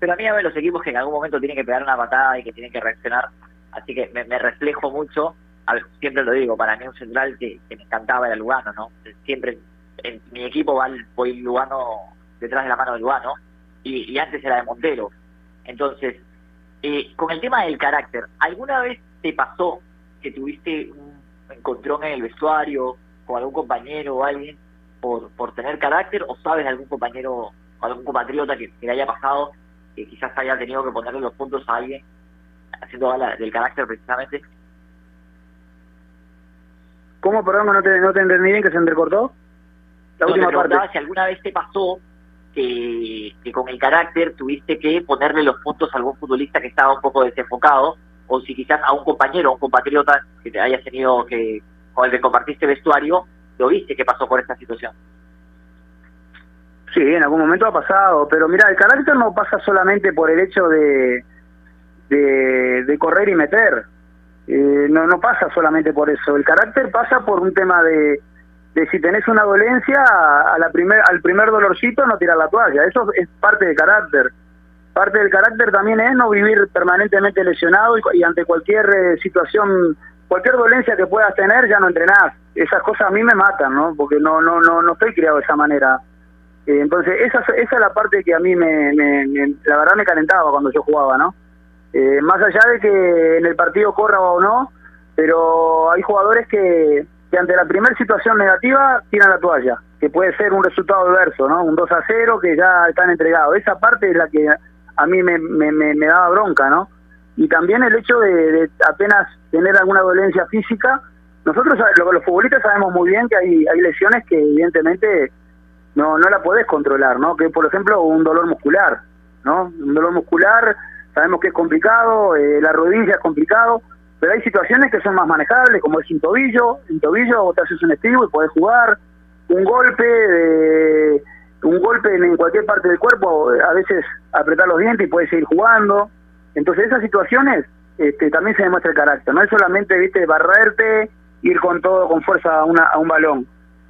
pero a mí a ver los equipos que en algún momento tienen que pegar una patada y que tienen que reaccionar, así que me, reflejo mucho, a ver, siempre lo digo, para mí un central que, me encantaba era Lugano, ¿no? Siempre en mi equipo va voy Lugano detrás de la mano de Lugano y, y antes era de Montero. Entonces, eh, con el tema del carácter, ¿alguna vez te pasó que tuviste un encontrón en el vestuario con algún compañero o alguien por, por tener carácter o sabes de algún compañero o algún compatriota que, que le haya pasado que quizás haya tenido que ponerle los puntos a alguien haciendo gala del carácter precisamente? ¿Cómo, perdón, no te, no te entendí bien que se entrecortó? La no, última parte. si alguna vez te pasó que, con el carácter tuviste que ponerle los puntos a algún futbolista que estaba un poco desenfocado o si quizás a un compañero, un compatriota que te hayas tenido que, con el que compartiste vestuario, lo viste que pasó por esta situación. Sí, en algún momento ha pasado, pero mira, el carácter no pasa solamente por el hecho de, de, de correr y meter, eh, no, no pasa solamente por eso, el carácter pasa por un tema de, de si tenés una dolencia, a la primer, al primer dolorcito no tirar la toalla, eso es parte del carácter parte del carácter también es no vivir permanentemente lesionado y, y ante cualquier eh, situación, cualquier dolencia que puedas tener, ya no entrenás. Esas cosas a mí me matan, ¿no? Porque no no no no estoy criado de esa manera. Eh, entonces, esa, esa es la parte que a mí me, me, me, la verdad me calentaba cuando yo jugaba, ¿no? Eh, más allá de que en el partido corra o no, pero hay jugadores que, que ante la primera situación negativa tiran la toalla, que puede ser un resultado adverso, ¿no? Un 2 a 0 que ya están entregados. Esa parte es la que a mí me, me, me, daba bronca, ¿no? Y también el hecho de, de, apenas tener alguna dolencia física, nosotros los futbolistas sabemos muy bien que hay, hay lesiones que evidentemente no, no la podés controlar, ¿no? Que por ejemplo un dolor muscular, ¿no? Un dolor muscular, sabemos que es complicado, eh, la rodilla es complicado, pero hay situaciones que son más manejables, como es un tobillo, un tobillo vos te haces un estribo y podés jugar, un golpe de un golpe en cualquier parte del cuerpo, a veces apretar los dientes y puedes seguir jugando. Entonces esas situaciones este, también se demuestra el carácter, no es solamente, viste, barrerte, ir con todo, con fuerza a, una, a un balón.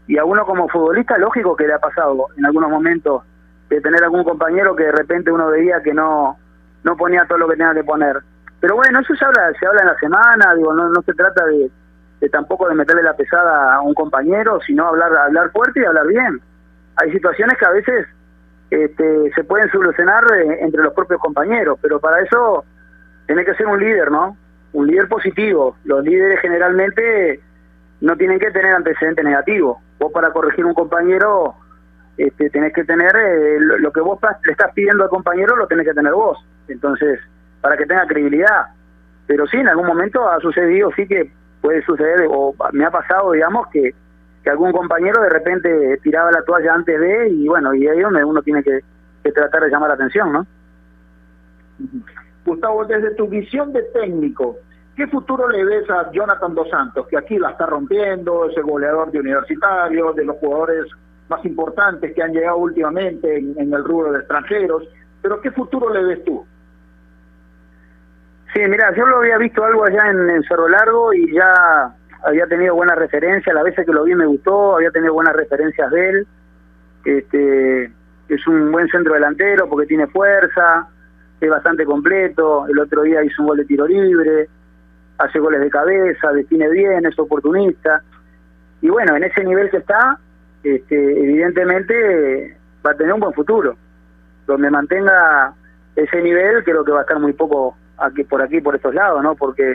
Y a uno como futbolista, lógico que le ha pasado en algunos momentos de tener algún compañero que de repente uno veía que no, no ponía todo lo que tenía que poner. Pero bueno, eso se habla, se habla en la semana, digo, no, no se trata de, de tampoco de meterle la pesada a un compañero, sino hablar, hablar fuerte y hablar bien. Hay situaciones que a veces este, se pueden solucionar eh, entre los propios compañeros, pero para eso tiene que ser un líder, ¿no? Un líder positivo. Los líderes generalmente no tienen que tener antecedentes negativos. Vos para corregir un compañero este, tenés que tener eh, lo, lo que vos le estás pidiendo al compañero, lo tenés que tener vos. Entonces, para que tenga credibilidad. Pero sí, en algún momento ha sucedido, sí que puede suceder, o me ha pasado, digamos, que, que algún compañero de repente tiraba la toalla antes de, y bueno, y ahí donde uno tiene que, que tratar de llamar la atención, ¿no? Gustavo, desde tu visión de técnico, ¿qué futuro le ves a Jonathan Dos Santos, que aquí la está rompiendo, es el goleador de universitarios, de los jugadores más importantes que han llegado últimamente en, en el rubro de extranjeros, pero ¿qué futuro le ves tú? Sí, mira, yo lo había visto algo allá en, en Cerro Largo y ya había tenido buenas referencias, las veces que lo vi me gustó, había tenido buenas referencias de él. Este, es un buen centro delantero porque tiene fuerza, es bastante completo, el otro día hizo un gol de tiro libre, hace goles de cabeza, define bien, es oportunista. Y bueno, en ese nivel que está, este, evidentemente va a tener un buen futuro. Donde mantenga ese nivel, creo que va a estar muy poco aquí por aquí, por estos lados, ¿no? Porque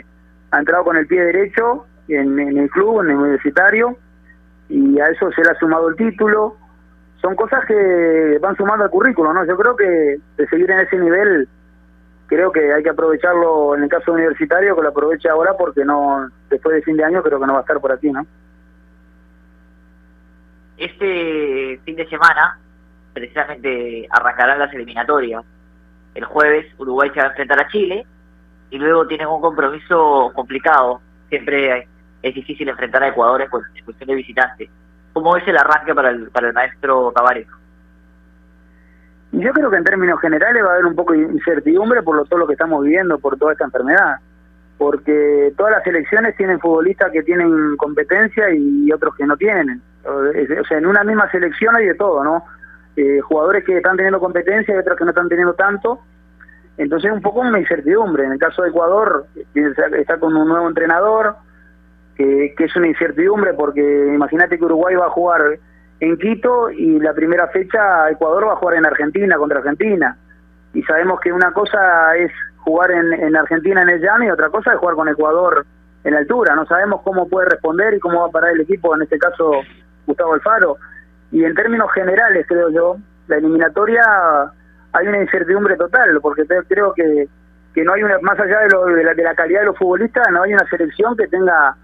ha entrado con el pie derecho en, en el club, en el universitario, y a eso se le ha sumado el título. Son cosas que van sumando al currículo, ¿no? Yo creo que de seguir en ese nivel, creo que hay que aprovecharlo en el caso universitario, que lo aproveche ahora porque no después de fin de año creo que no va a estar por aquí, ¿no? Este fin de semana, precisamente arrancarán las eliminatorias. El jueves Uruguay se va a enfrentar a Chile y luego tienen un compromiso complicado. Siempre es difícil enfrentar a Ecuador en cuestión de visitante. ¿Cómo es el arranque para el, para el maestro Tavares? Yo creo que en términos generales va a haber un poco de incertidumbre por lo, todo lo que estamos viviendo, por toda esta enfermedad. Porque todas las selecciones tienen futbolistas que tienen competencia y otros que no tienen. O sea, en una misma selección hay de todo, ¿no? Eh, jugadores que están teniendo competencia y otros que no están teniendo tanto. Entonces un poco una incertidumbre. En el caso de Ecuador está con un nuevo entrenador, que, es una incertidumbre porque imagínate que Uruguay va a jugar en Quito y la primera fecha Ecuador va a jugar en Argentina contra Argentina. Y sabemos que una cosa es jugar en Argentina en el llano y otra cosa es jugar con Ecuador en altura. No sabemos cómo puede responder y cómo va a parar el equipo, en este caso Gustavo Alfaro. Y en términos generales, creo yo, la eliminatoria hay una incertidumbre total, porque creo que, que no hay una, más allá de, lo, de, la, de la calidad de los futbolistas, no hay una selección que tenga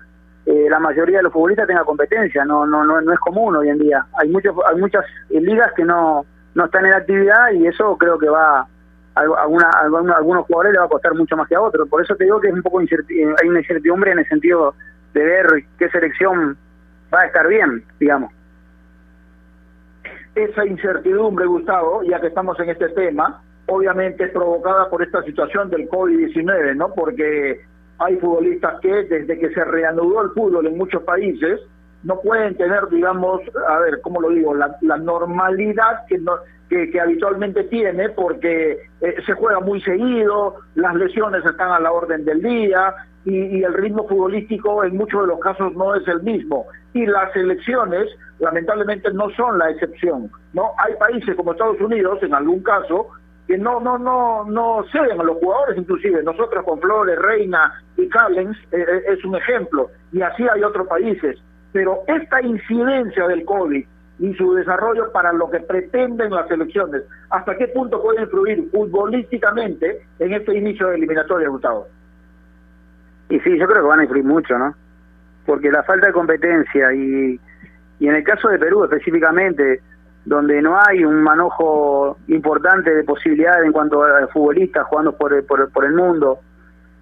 eh, la mayoría de los futbolistas tenga competencia, no, no, no, no es común hoy en día. Hay muchos, hay muchas ligas que no, no están en actividad y eso creo que va a, algunos jugadores le va a costar mucho más que a otros. Por eso te digo que es un poco hay una incertidumbre en el sentido de ver qué selección va a estar bien, digamos. Esa incertidumbre, Gustavo, ya que estamos en este tema, obviamente es provocada por esta situación del COVID-19, ¿no? Porque hay futbolistas que desde que se reanudó el fútbol en muchos países no pueden tener, digamos, a ver, ¿cómo lo digo?, la, la normalidad que, no, que, que, habitualmente tiene porque eh, se juega muy seguido, las lesiones están a la orden del día y, y el ritmo futbolístico en muchos de los casos no es el mismo. Y las elecciones, lamentablemente, no son la excepción. no Hay países como Estados Unidos, en algún caso, que no no no no ceden a los jugadores inclusive nosotros con Flores, Reina y Callens eh, es un ejemplo y así hay otros países pero esta incidencia del COVID y su desarrollo para lo que pretenden las elecciones hasta qué punto puede influir futbolísticamente en este inicio de eliminatoria Gustavo y sí yo creo que van a influir mucho no porque la falta de competencia y y en el caso de Perú específicamente donde no hay un manojo importante de posibilidades en cuanto a futbolistas jugando por, por, por el mundo,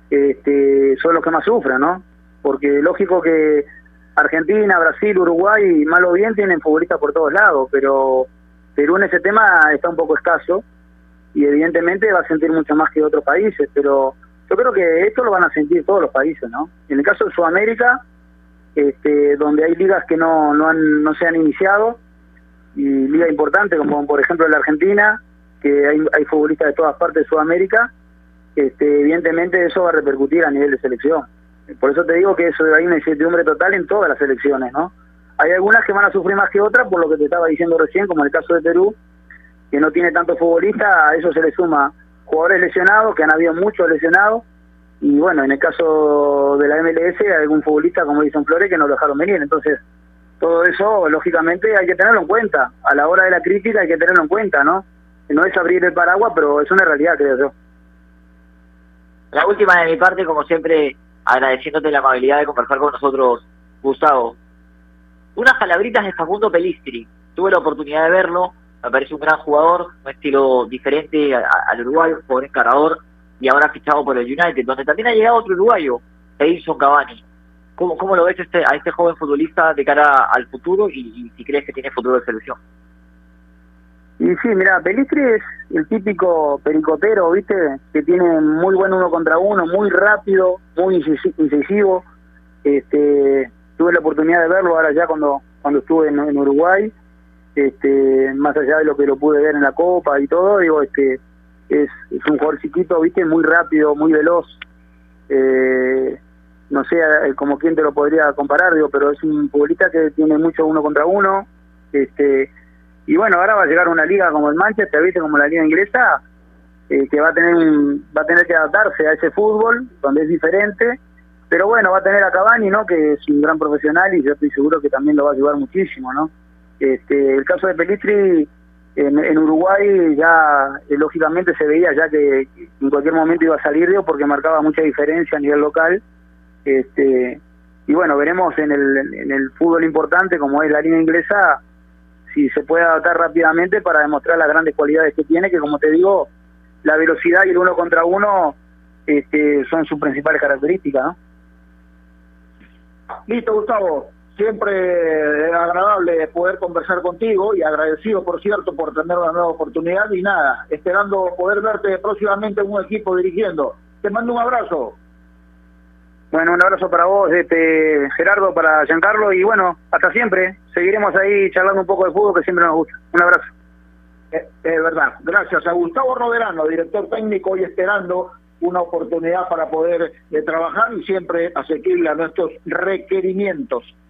este, son los que más sufren, ¿no? Porque lógico que Argentina, Brasil, Uruguay, mal o bien, tienen futbolistas por todos lados, pero Perú en ese tema está un poco escaso y evidentemente va a sentir mucho más que otros países, pero yo creo que esto lo van a sentir todos los países, ¿no? En el caso de Sudamérica, este, donde hay ligas que no, no, han, no se han iniciado, y liga importante, como por ejemplo la Argentina, que hay, hay futbolistas de todas partes de Sudamérica, este, evidentemente eso va a repercutir a nivel de selección. Por eso te digo que eso hay una incertidumbre total en todas las selecciones, ¿no? Hay algunas que van a sufrir más que otras, por lo que te estaba diciendo recién, como el caso de Perú, que no tiene tantos futbolistas, a eso se le suma jugadores lesionados, que han habido muchos lesionados, y bueno, en el caso de la MLS algún futbolista como dicen Flores que no lo dejaron venir, entonces todo eso lógicamente hay que tenerlo en cuenta, a la hora de la crítica hay que tenerlo en cuenta, ¿no? No es abrir el paraguas, pero es una realidad, creo yo. La última de mi parte, como siempre, agradeciéndote la amabilidad de conversar con nosotros, Gustavo. Unas palabritas de Facundo Pelistri. Tuve la oportunidad de verlo, me parece un gran jugador, un estilo diferente al Uruguay, un jugador encarador, y ahora fichado por el United, donde también ha llegado otro uruguayo, Edison Cavani. ¿Cómo, ¿Cómo lo ves este, a este joven futbolista de cara al futuro y, si crees que tiene futuro de selección? Y sí, mira, Pelistri es el típico pericotero, ¿viste? Que tiene muy buen uno contra uno, muy rápido, muy incisivo. Este, tuve la oportunidad de verlo ahora ya cuando cuando estuve en, en Uruguay, este, más allá de lo que lo pude ver en la Copa y todo, digo, este, es, un jugador chiquito, viste, muy rápido, muy veloz. Eh, no sé eh, como quién te lo podría comparar, digo, pero es un futbolista que tiene mucho uno contra uno. Este, y bueno, ahora va a llegar una liga como el Manchester, viste, como la liga inglesa, eh, que va a tener va a tener que adaptarse a ese fútbol, donde es diferente. Pero bueno, va a tener a Cavani, ¿no? Que es un gran profesional y yo estoy seguro que también lo va a ayudar muchísimo, ¿no? Este, el caso de Pelistri en, Uruguay ya eh, lógicamente se veía ya que en cualquier momento iba a salir Dios porque marcaba mucha diferencia a nivel local. Este y bueno veremos en el, en el fútbol importante como es la línea inglesa si se puede adaptar rápidamente para demostrar las grandes cualidades que tiene que como te digo la velocidad y el uno contra uno este, son sus principales características listo Gustavo siempre es agradable poder conversar contigo y agradecido, por cierto, por tener una nueva oportunidad y nada, esperando poder verte próximamente en un equipo dirigiendo. Te mando un abrazo. Bueno, un abrazo para vos, este Gerardo, para Giancarlo y bueno, hasta siempre. Seguiremos ahí charlando un poco de fútbol que siempre nos gusta. Un abrazo. Es, verdad. Gracias a Gustavo Roderano, director técnico, y esperando una oportunidad para poder eh, trabajar y siempre asequible a nuestros requerimientos.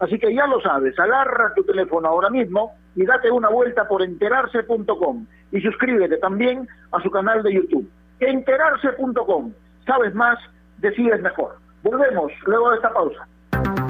Así que ya lo sabes, agarra tu teléfono ahora mismo y date una vuelta por enterarse.com y suscríbete también a su canal de YouTube. Enterarse.com. Sabes más, decides mejor. Volvemos luego de esta pausa.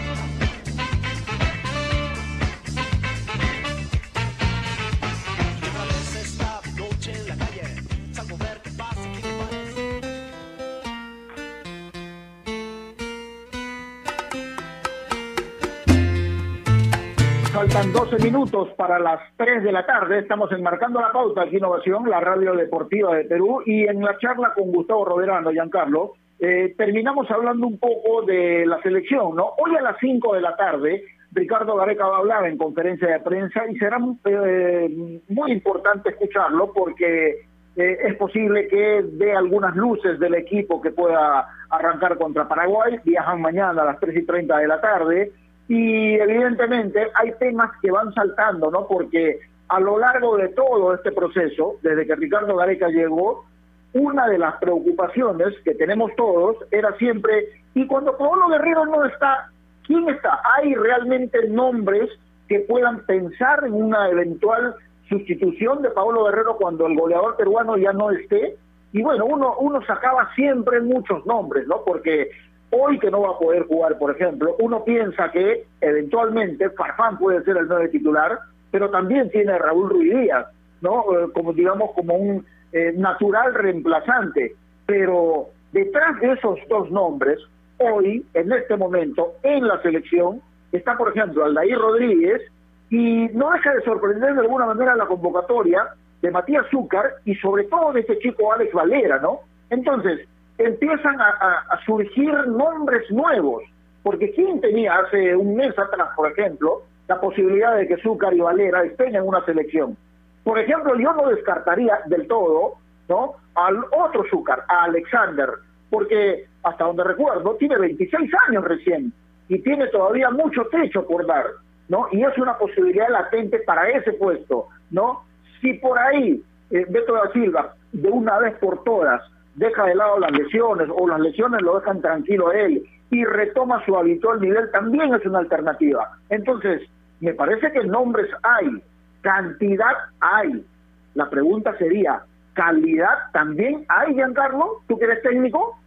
Faltan 12 minutos para las 3 de la tarde. Estamos enmarcando la pauta aquí Innovación, la radio deportiva de Perú, y en la charla con Gustavo Roderano, Giancarlo, eh, terminamos hablando un poco de la selección, ¿no? Hoy a las 5 de la tarde Ricardo Gareca va a hablar en conferencia de prensa y será eh, muy importante escucharlo porque eh, es posible que dé algunas luces del equipo que pueda arrancar contra Paraguay. Viajan mañana a las 3 y 30 de la tarde y evidentemente hay temas que van saltando, ¿no? Porque a lo largo de todo este proceso, desde que Ricardo Gareca llegó, una de las preocupaciones que tenemos todos era siempre, y cuando Pablo Guerrero no está, ¿quién está? ¿Hay realmente nombres que puedan pensar en una eventual sustitución de Pablo Guerrero cuando el goleador peruano ya no esté? Y bueno, uno, uno sacaba siempre muchos nombres, ¿no? Porque hoy que no va a poder jugar, por ejemplo, uno piensa que eventualmente Farfán puede ser el nuevo titular, pero también tiene a Raúl Ruiz Díaz, ¿no? Eh, como digamos, como un eh, natural reemplazante. Pero detrás de esos dos nombres, hoy, en este momento, en la selección, está, por ejemplo, Aldair Rodríguez, y no deja de sorprender de alguna manera la convocatoria de Matías Zúcar y sobre todo de este chico Alex Valera, ¿no? Entonces, empiezan a, surgir nombres nuevos, porque ¿quién tenía hace un mes atrás, por ejemplo, la posibilidad de que Zúcar y Valera estén en una selección? Por ejemplo, yo no descartaría del todo, ¿no? Al otro Zúcar, a Alexander, porque hasta donde recuerdo, tiene 26 años recién y tiene todavía mucho techo por dar, ¿no? Y es una posibilidad latente para ese puesto, ¿no? Si por ahí eh, Beto da Silva, de una vez por todas, deja de lado las lesiones o las lesiones lo dejan tranquilo a él y retoma su habitual nivel, también es una alternativa. Entonces, me parece que nombres hay, cantidad hay. La pregunta sería, ¿calidad también hay, Giancarlo? ¿Tú que eres técnico?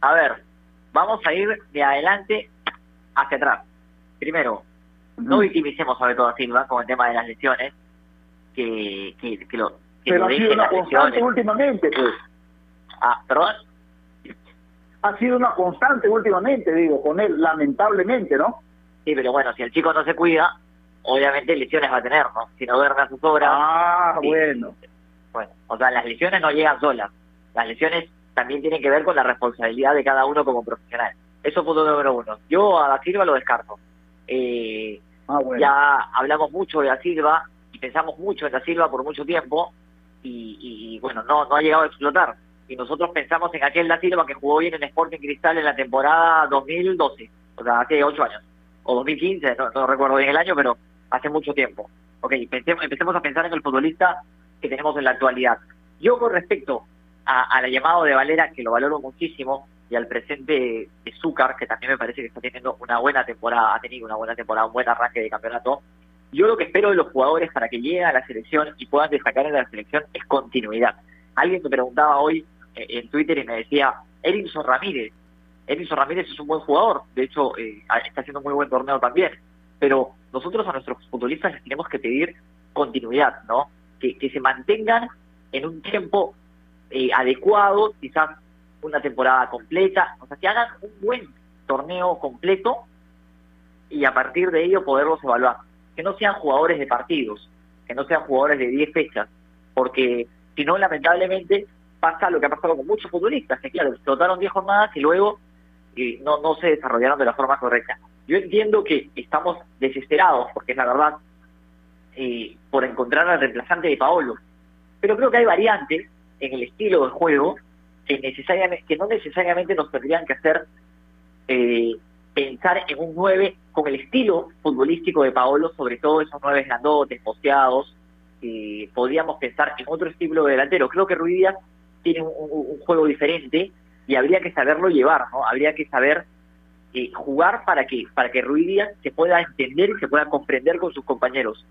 A ver, vamos a ir de adelante hacia atrás. Primero, no victimicemos a toda Silva con el tema de las lesiones, que, que, lo... Que Pero ha sido una constante últimamente, pues. Ah, perdón. Ha sido una constante últimamente, digo, con él, lamentablemente, ¿no? Sí, pero bueno, si el chico no se cuida, obviamente lesiones va a tener, ¿no? Si no duerme a sus horas. Ah, bueno. Bueno, o sea, las lesiones no llegan solas. Las lesiones también tienen que ver con la responsabilidad de cada uno como profesional. Eso es punto número uno. Yo a Da Silva lo descarto. Eh, ah, Ya hablamos mucho de Da Silva y pensamos mucho en Da Silva por mucho tiempo y, y, bueno, no, no ha llegado a explotar y nosotros pensamos en aquel Da Silva que jugó bien en Sporting Cristal en la temporada 2012, o sea, hace ocho años, o 2015, no, recuerdo bien el año, pero hace mucho tiempo. Ok, pensemos, empecemos a pensar en el futbolista que tenemos en la actualidad. Yo con respecto a, la llamado de Valera, que lo valoro muchísimo, y al presente de Zúcar, que también me parece que está teniendo una buena temporada, ha tenido una buena temporada, un buen arranque de campeonato, yo lo que espero de los jugadores para que lleguen a la selección y puedan destacar en la selección es continuidad. Alguien me preguntaba hoy en Twitter y me decía, Erinson Ramírez. Erinson Ramírez es un buen jugador, de hecho eh, está haciendo un muy buen torneo también, pero nosotros a nuestros futbolistas les tenemos que pedir continuidad, ¿no? Que, se mantengan en un tiempo eh, adecuado, quizás una temporada completa, o sea, que hagan un buen torneo completo y a partir de ello poderlos evaluar. Que no sean jugadores de partidos, que no sean jugadores de 10 fechas, porque si no, lamentablemente, pasa lo que ha pasado con muchos futbolistas, que claro, explotaron 10 jornadas y luego eh, no, no se desarrollaron de la forma correcta. Yo entiendo que estamos desesperados, porque es la verdad, eh, por encontrar al reemplazante de Paolo, pero creo que hay variantes en el estilo de juego que, necesariamente, que no necesariamente nos tendrían que hacer eh, pensar en un 9 con el estilo futbolístico de Paolo, sobre todo esos 9 grandotes, posteados, eh, podríamos pensar en otro estilo de delantero. Creo que Ruiz tiene un, juego diferente y habría que saberlo llevar, ¿no? Habría que saber eh, jugar para que para que Ruiz Díaz se pueda entender y se pueda comprender con sus compañeros.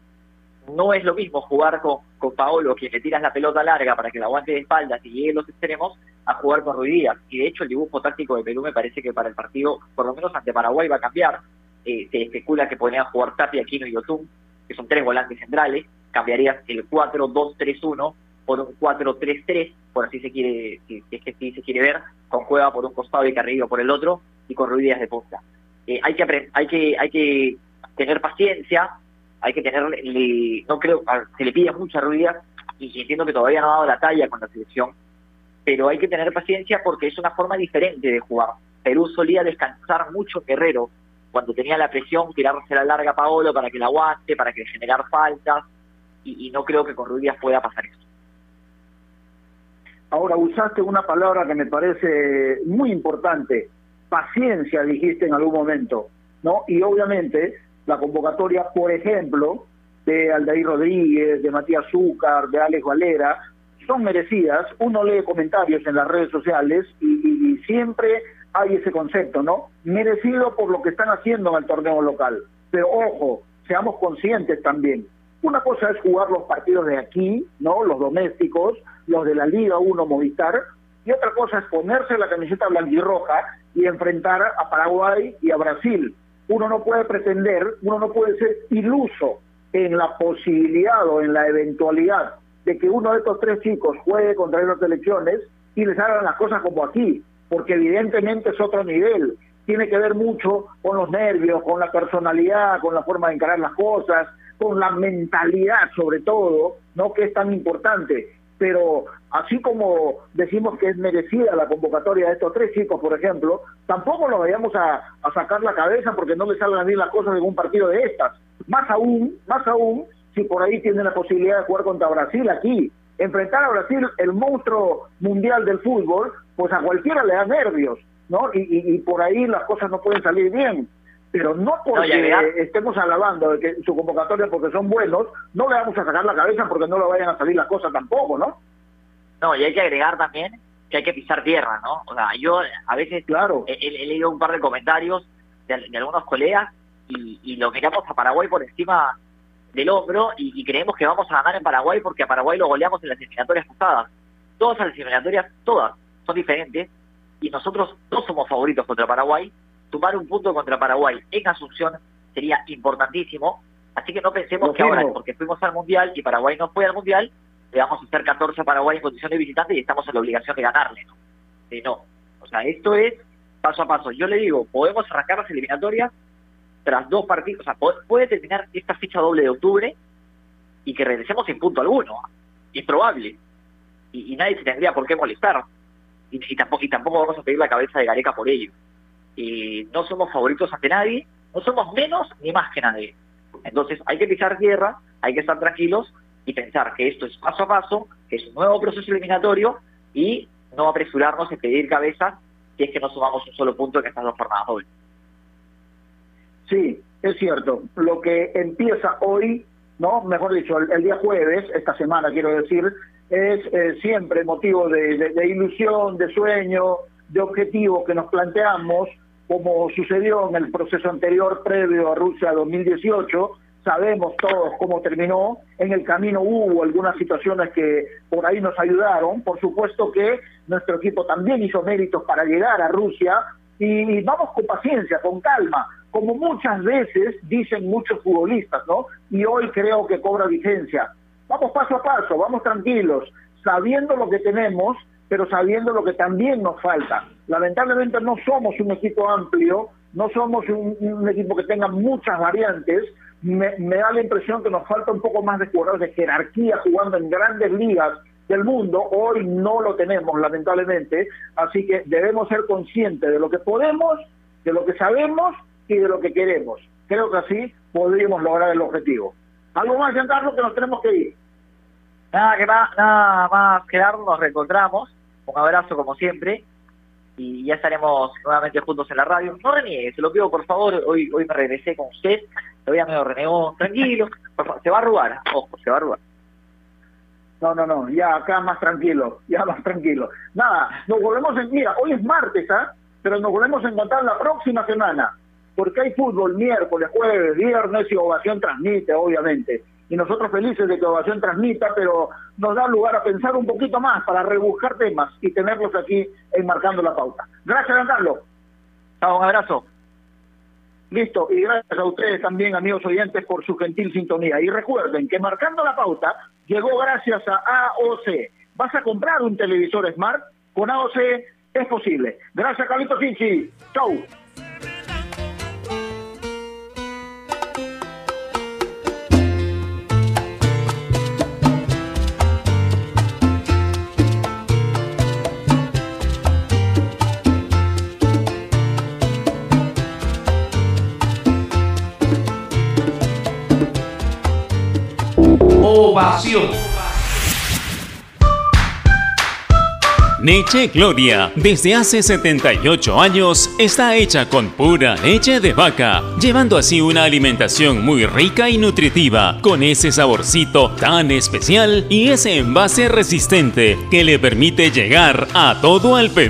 No es lo mismo jugar con, con Paolo, que le tiras la pelota larga para que la aguante de espaldas y llegue los extremos, a jugar con Ruiz Díaz. Y de hecho el dibujo táctico de Perú me parece que para el partido, por lo menos ante Paraguay, va a cambiar. Eh, se especula que podrían jugar Tapia, Aquino y Yotun, que son tres volantes centrales. Cambiarías el 4-2-3-1 por un 4-3-3, por así se quiere, si, es que se quiere ver, con Cueva por un costado y Carrillo por el otro, y con Ruidías de punta. Eh, hay que hay que hay que tener paciencia, hay que tener, no creo, se le pide mucha Ruidías, y entiendo que todavía no ha dado la talla con la selección, pero hay que tener paciencia porque es una forma diferente de jugar. Perú solía descansar mucho Guerrero cuando tenía la presión, tirarse la larga a Paolo para que la aguante, para que generar faltas, y, y no creo que con Ruiz pueda pasar eso. Ahora usaste una palabra que me parece muy importante, paciencia dijiste en algún momento, ¿no? Y obviamente la convocatoria, por ejemplo, de Aldair Rodríguez, de Matías Zúcar, de Alex Valera, son merecidas. Uno lee comentarios en las redes sociales y, y- y siempre hay ese concepto, ¿no? Merecido por lo que están haciendo en el torneo local. Pero ojo, seamos conscientes también. Una cosa es jugar los partidos de aquí, ¿no? Los domésticos, los de la Liga 1 Movistar, y otra cosa es ponerse la camiseta blanquirroja y enfrentar a Paraguay y a Brasil. Uno no puede pretender, uno no puede ser iluso en la posibilidad o en la eventualidad de que uno de estos tres chicos juegue contra esas selecciones y les hagan las cosas como aquí, porque evidentemente es otro nivel. Tiene que ver mucho con los nervios, con la personalidad, con la forma de encarar las cosas, con la mentalidad sobre todo, ¿no? Que es tan importante. Pero así como decimos que es merecida la convocatoria de estos tres chicos, por ejemplo, tampoco nos vayamos a, sacar la cabeza porque no les salgan bien las cosas en un partido de estas. Más aún, más aún, si por ahí tienen la posibilidad de jugar contra Brasil aquí. Enfrentar a Brasil, el monstruo mundial del fútbol, pues a cualquiera le da nervios, ¿no? Y- y por ahí las cosas no pueden salir bien. Pero no porque agregar- estemos alabando de que su convocatoria porque son buenos, no le vamos a sacar la cabeza porque no le vayan a salir las cosas tampoco, ¿no? No, y hay que agregar también que hay que pisar tierra, ¿no? O sea, yo a veces claro. he, he- he leído un par de comentarios de, de algunos colegas y, y lo miramos a Paraguay por encima del hombro y, y creemos que vamos a ganar en Paraguay porque a Paraguay lo goleamos en las eliminatorias pasadas. Todas las eliminatorias, todas, son diferentes y nosotros no somos favoritos contra Paraguay. Sumar un punto contra Paraguay en Asunción sería importantísimo. Así que no pensemos Lo que ahora, porque fuimos al Mundial y Paraguay no fue al Mundial, le vamos a hacer 14 a Paraguay en condición de visitante y estamos en la obligación de ganarle, ¿no? No. O sea, esto es paso a paso. Yo le digo, podemos arrancar las eliminatorias tras dos partidos. O sea, puede terminar esta fecha doble de octubre y que regresemos sin punto alguno. Es probable. Y, y nadie se tendría por qué molestar. Y, y tampoco, y tampoco vamos a pedir la cabeza de Gareca por ello. Y no somos favoritos ante nadie, no somos menos ni más que nadie. Entonces hay que pisar tierra, hay que estar tranquilos y pensar que esto es paso a paso, que es un nuevo proceso eliminatorio y no apresurarnos en pedir cabeza si es que no sumamos un solo punto en estas dos jornadas dobles. Sí, es cierto. Lo que empieza hoy, no, mejor dicho, el, día jueves, esta semana quiero decir, es eh, siempre motivo de ilusión, de sueño, de objetivo que nos planteamos, como sucedió en el proceso anterior previo a Rusia 2018. Sabemos todos cómo terminó. En el camino hubo algunas situaciones que por ahí nos ayudaron. Por supuesto que nuestro equipo también hizo méritos para llegar a Rusia y vamos con paciencia, con calma, como muchas veces dicen muchos futbolistas, ¿no? Y hoy creo que cobra vigencia. Vamos paso a paso, vamos tranquilos, sabiendo lo que tenemos, pero sabiendo lo que también nos falta. Lamentablemente no somos un equipo amplio, no somos un, equipo que tenga muchas variantes. Me, me da la impresión que nos falta un poco más de jugadores de jerarquía jugando en grandes ligas del mundo. Hoy no lo tenemos, lamentablemente. Así que debemos ser conscientes de lo que podemos, de lo que sabemos y de lo que queremos. Creo que así podríamos lograr el objetivo. ¿Algo más, Giancarlo, que nos tenemos que ir? Nada, que más, nada más, Gerardo, nos reencontramos. Un abrazo como siempre. Y ya estaremos nuevamente juntos en la radio. No reniegue, se lo pido por favor. Hoy hoy me regresé con usted. Todavía me lo renegó. Tranquilo. Se va a arrugar. Ojo, se va a arrugar. No, no, no, ya acá más tranquilo, ya más tranquilo. Nada, nos volvemos en, mira, hoy es martes, ¿ah? Pero nos volvemos a encontrar la próxima semana, porque hay fútbol miércoles, jueves, viernes y Ovación transmite, obviamente. Y nosotros felices de que Ovación transmita, pero nos da lugar a pensar un poquito más para rebuscar temas y tenerlos aquí enmarcando la pauta. Gracias, Giancarlo. Chao, un abrazo. Listo, y gracias a ustedes también, amigos oyentes, por su gentil sintonía. Y recuerden que marcando la pauta llegó gracias a AOC. ¿Vas a comprar un televisor Smart? Con AOC es posible. Gracias, Carlito Finchi. Chau. Leche Gloria, desde hace 78 años, está hecha con pura leche de vaca, llevando así una alimentación muy rica y nutritiva, con ese saborcito tan especial y ese envase resistente que le permite llegar a todo el Perú.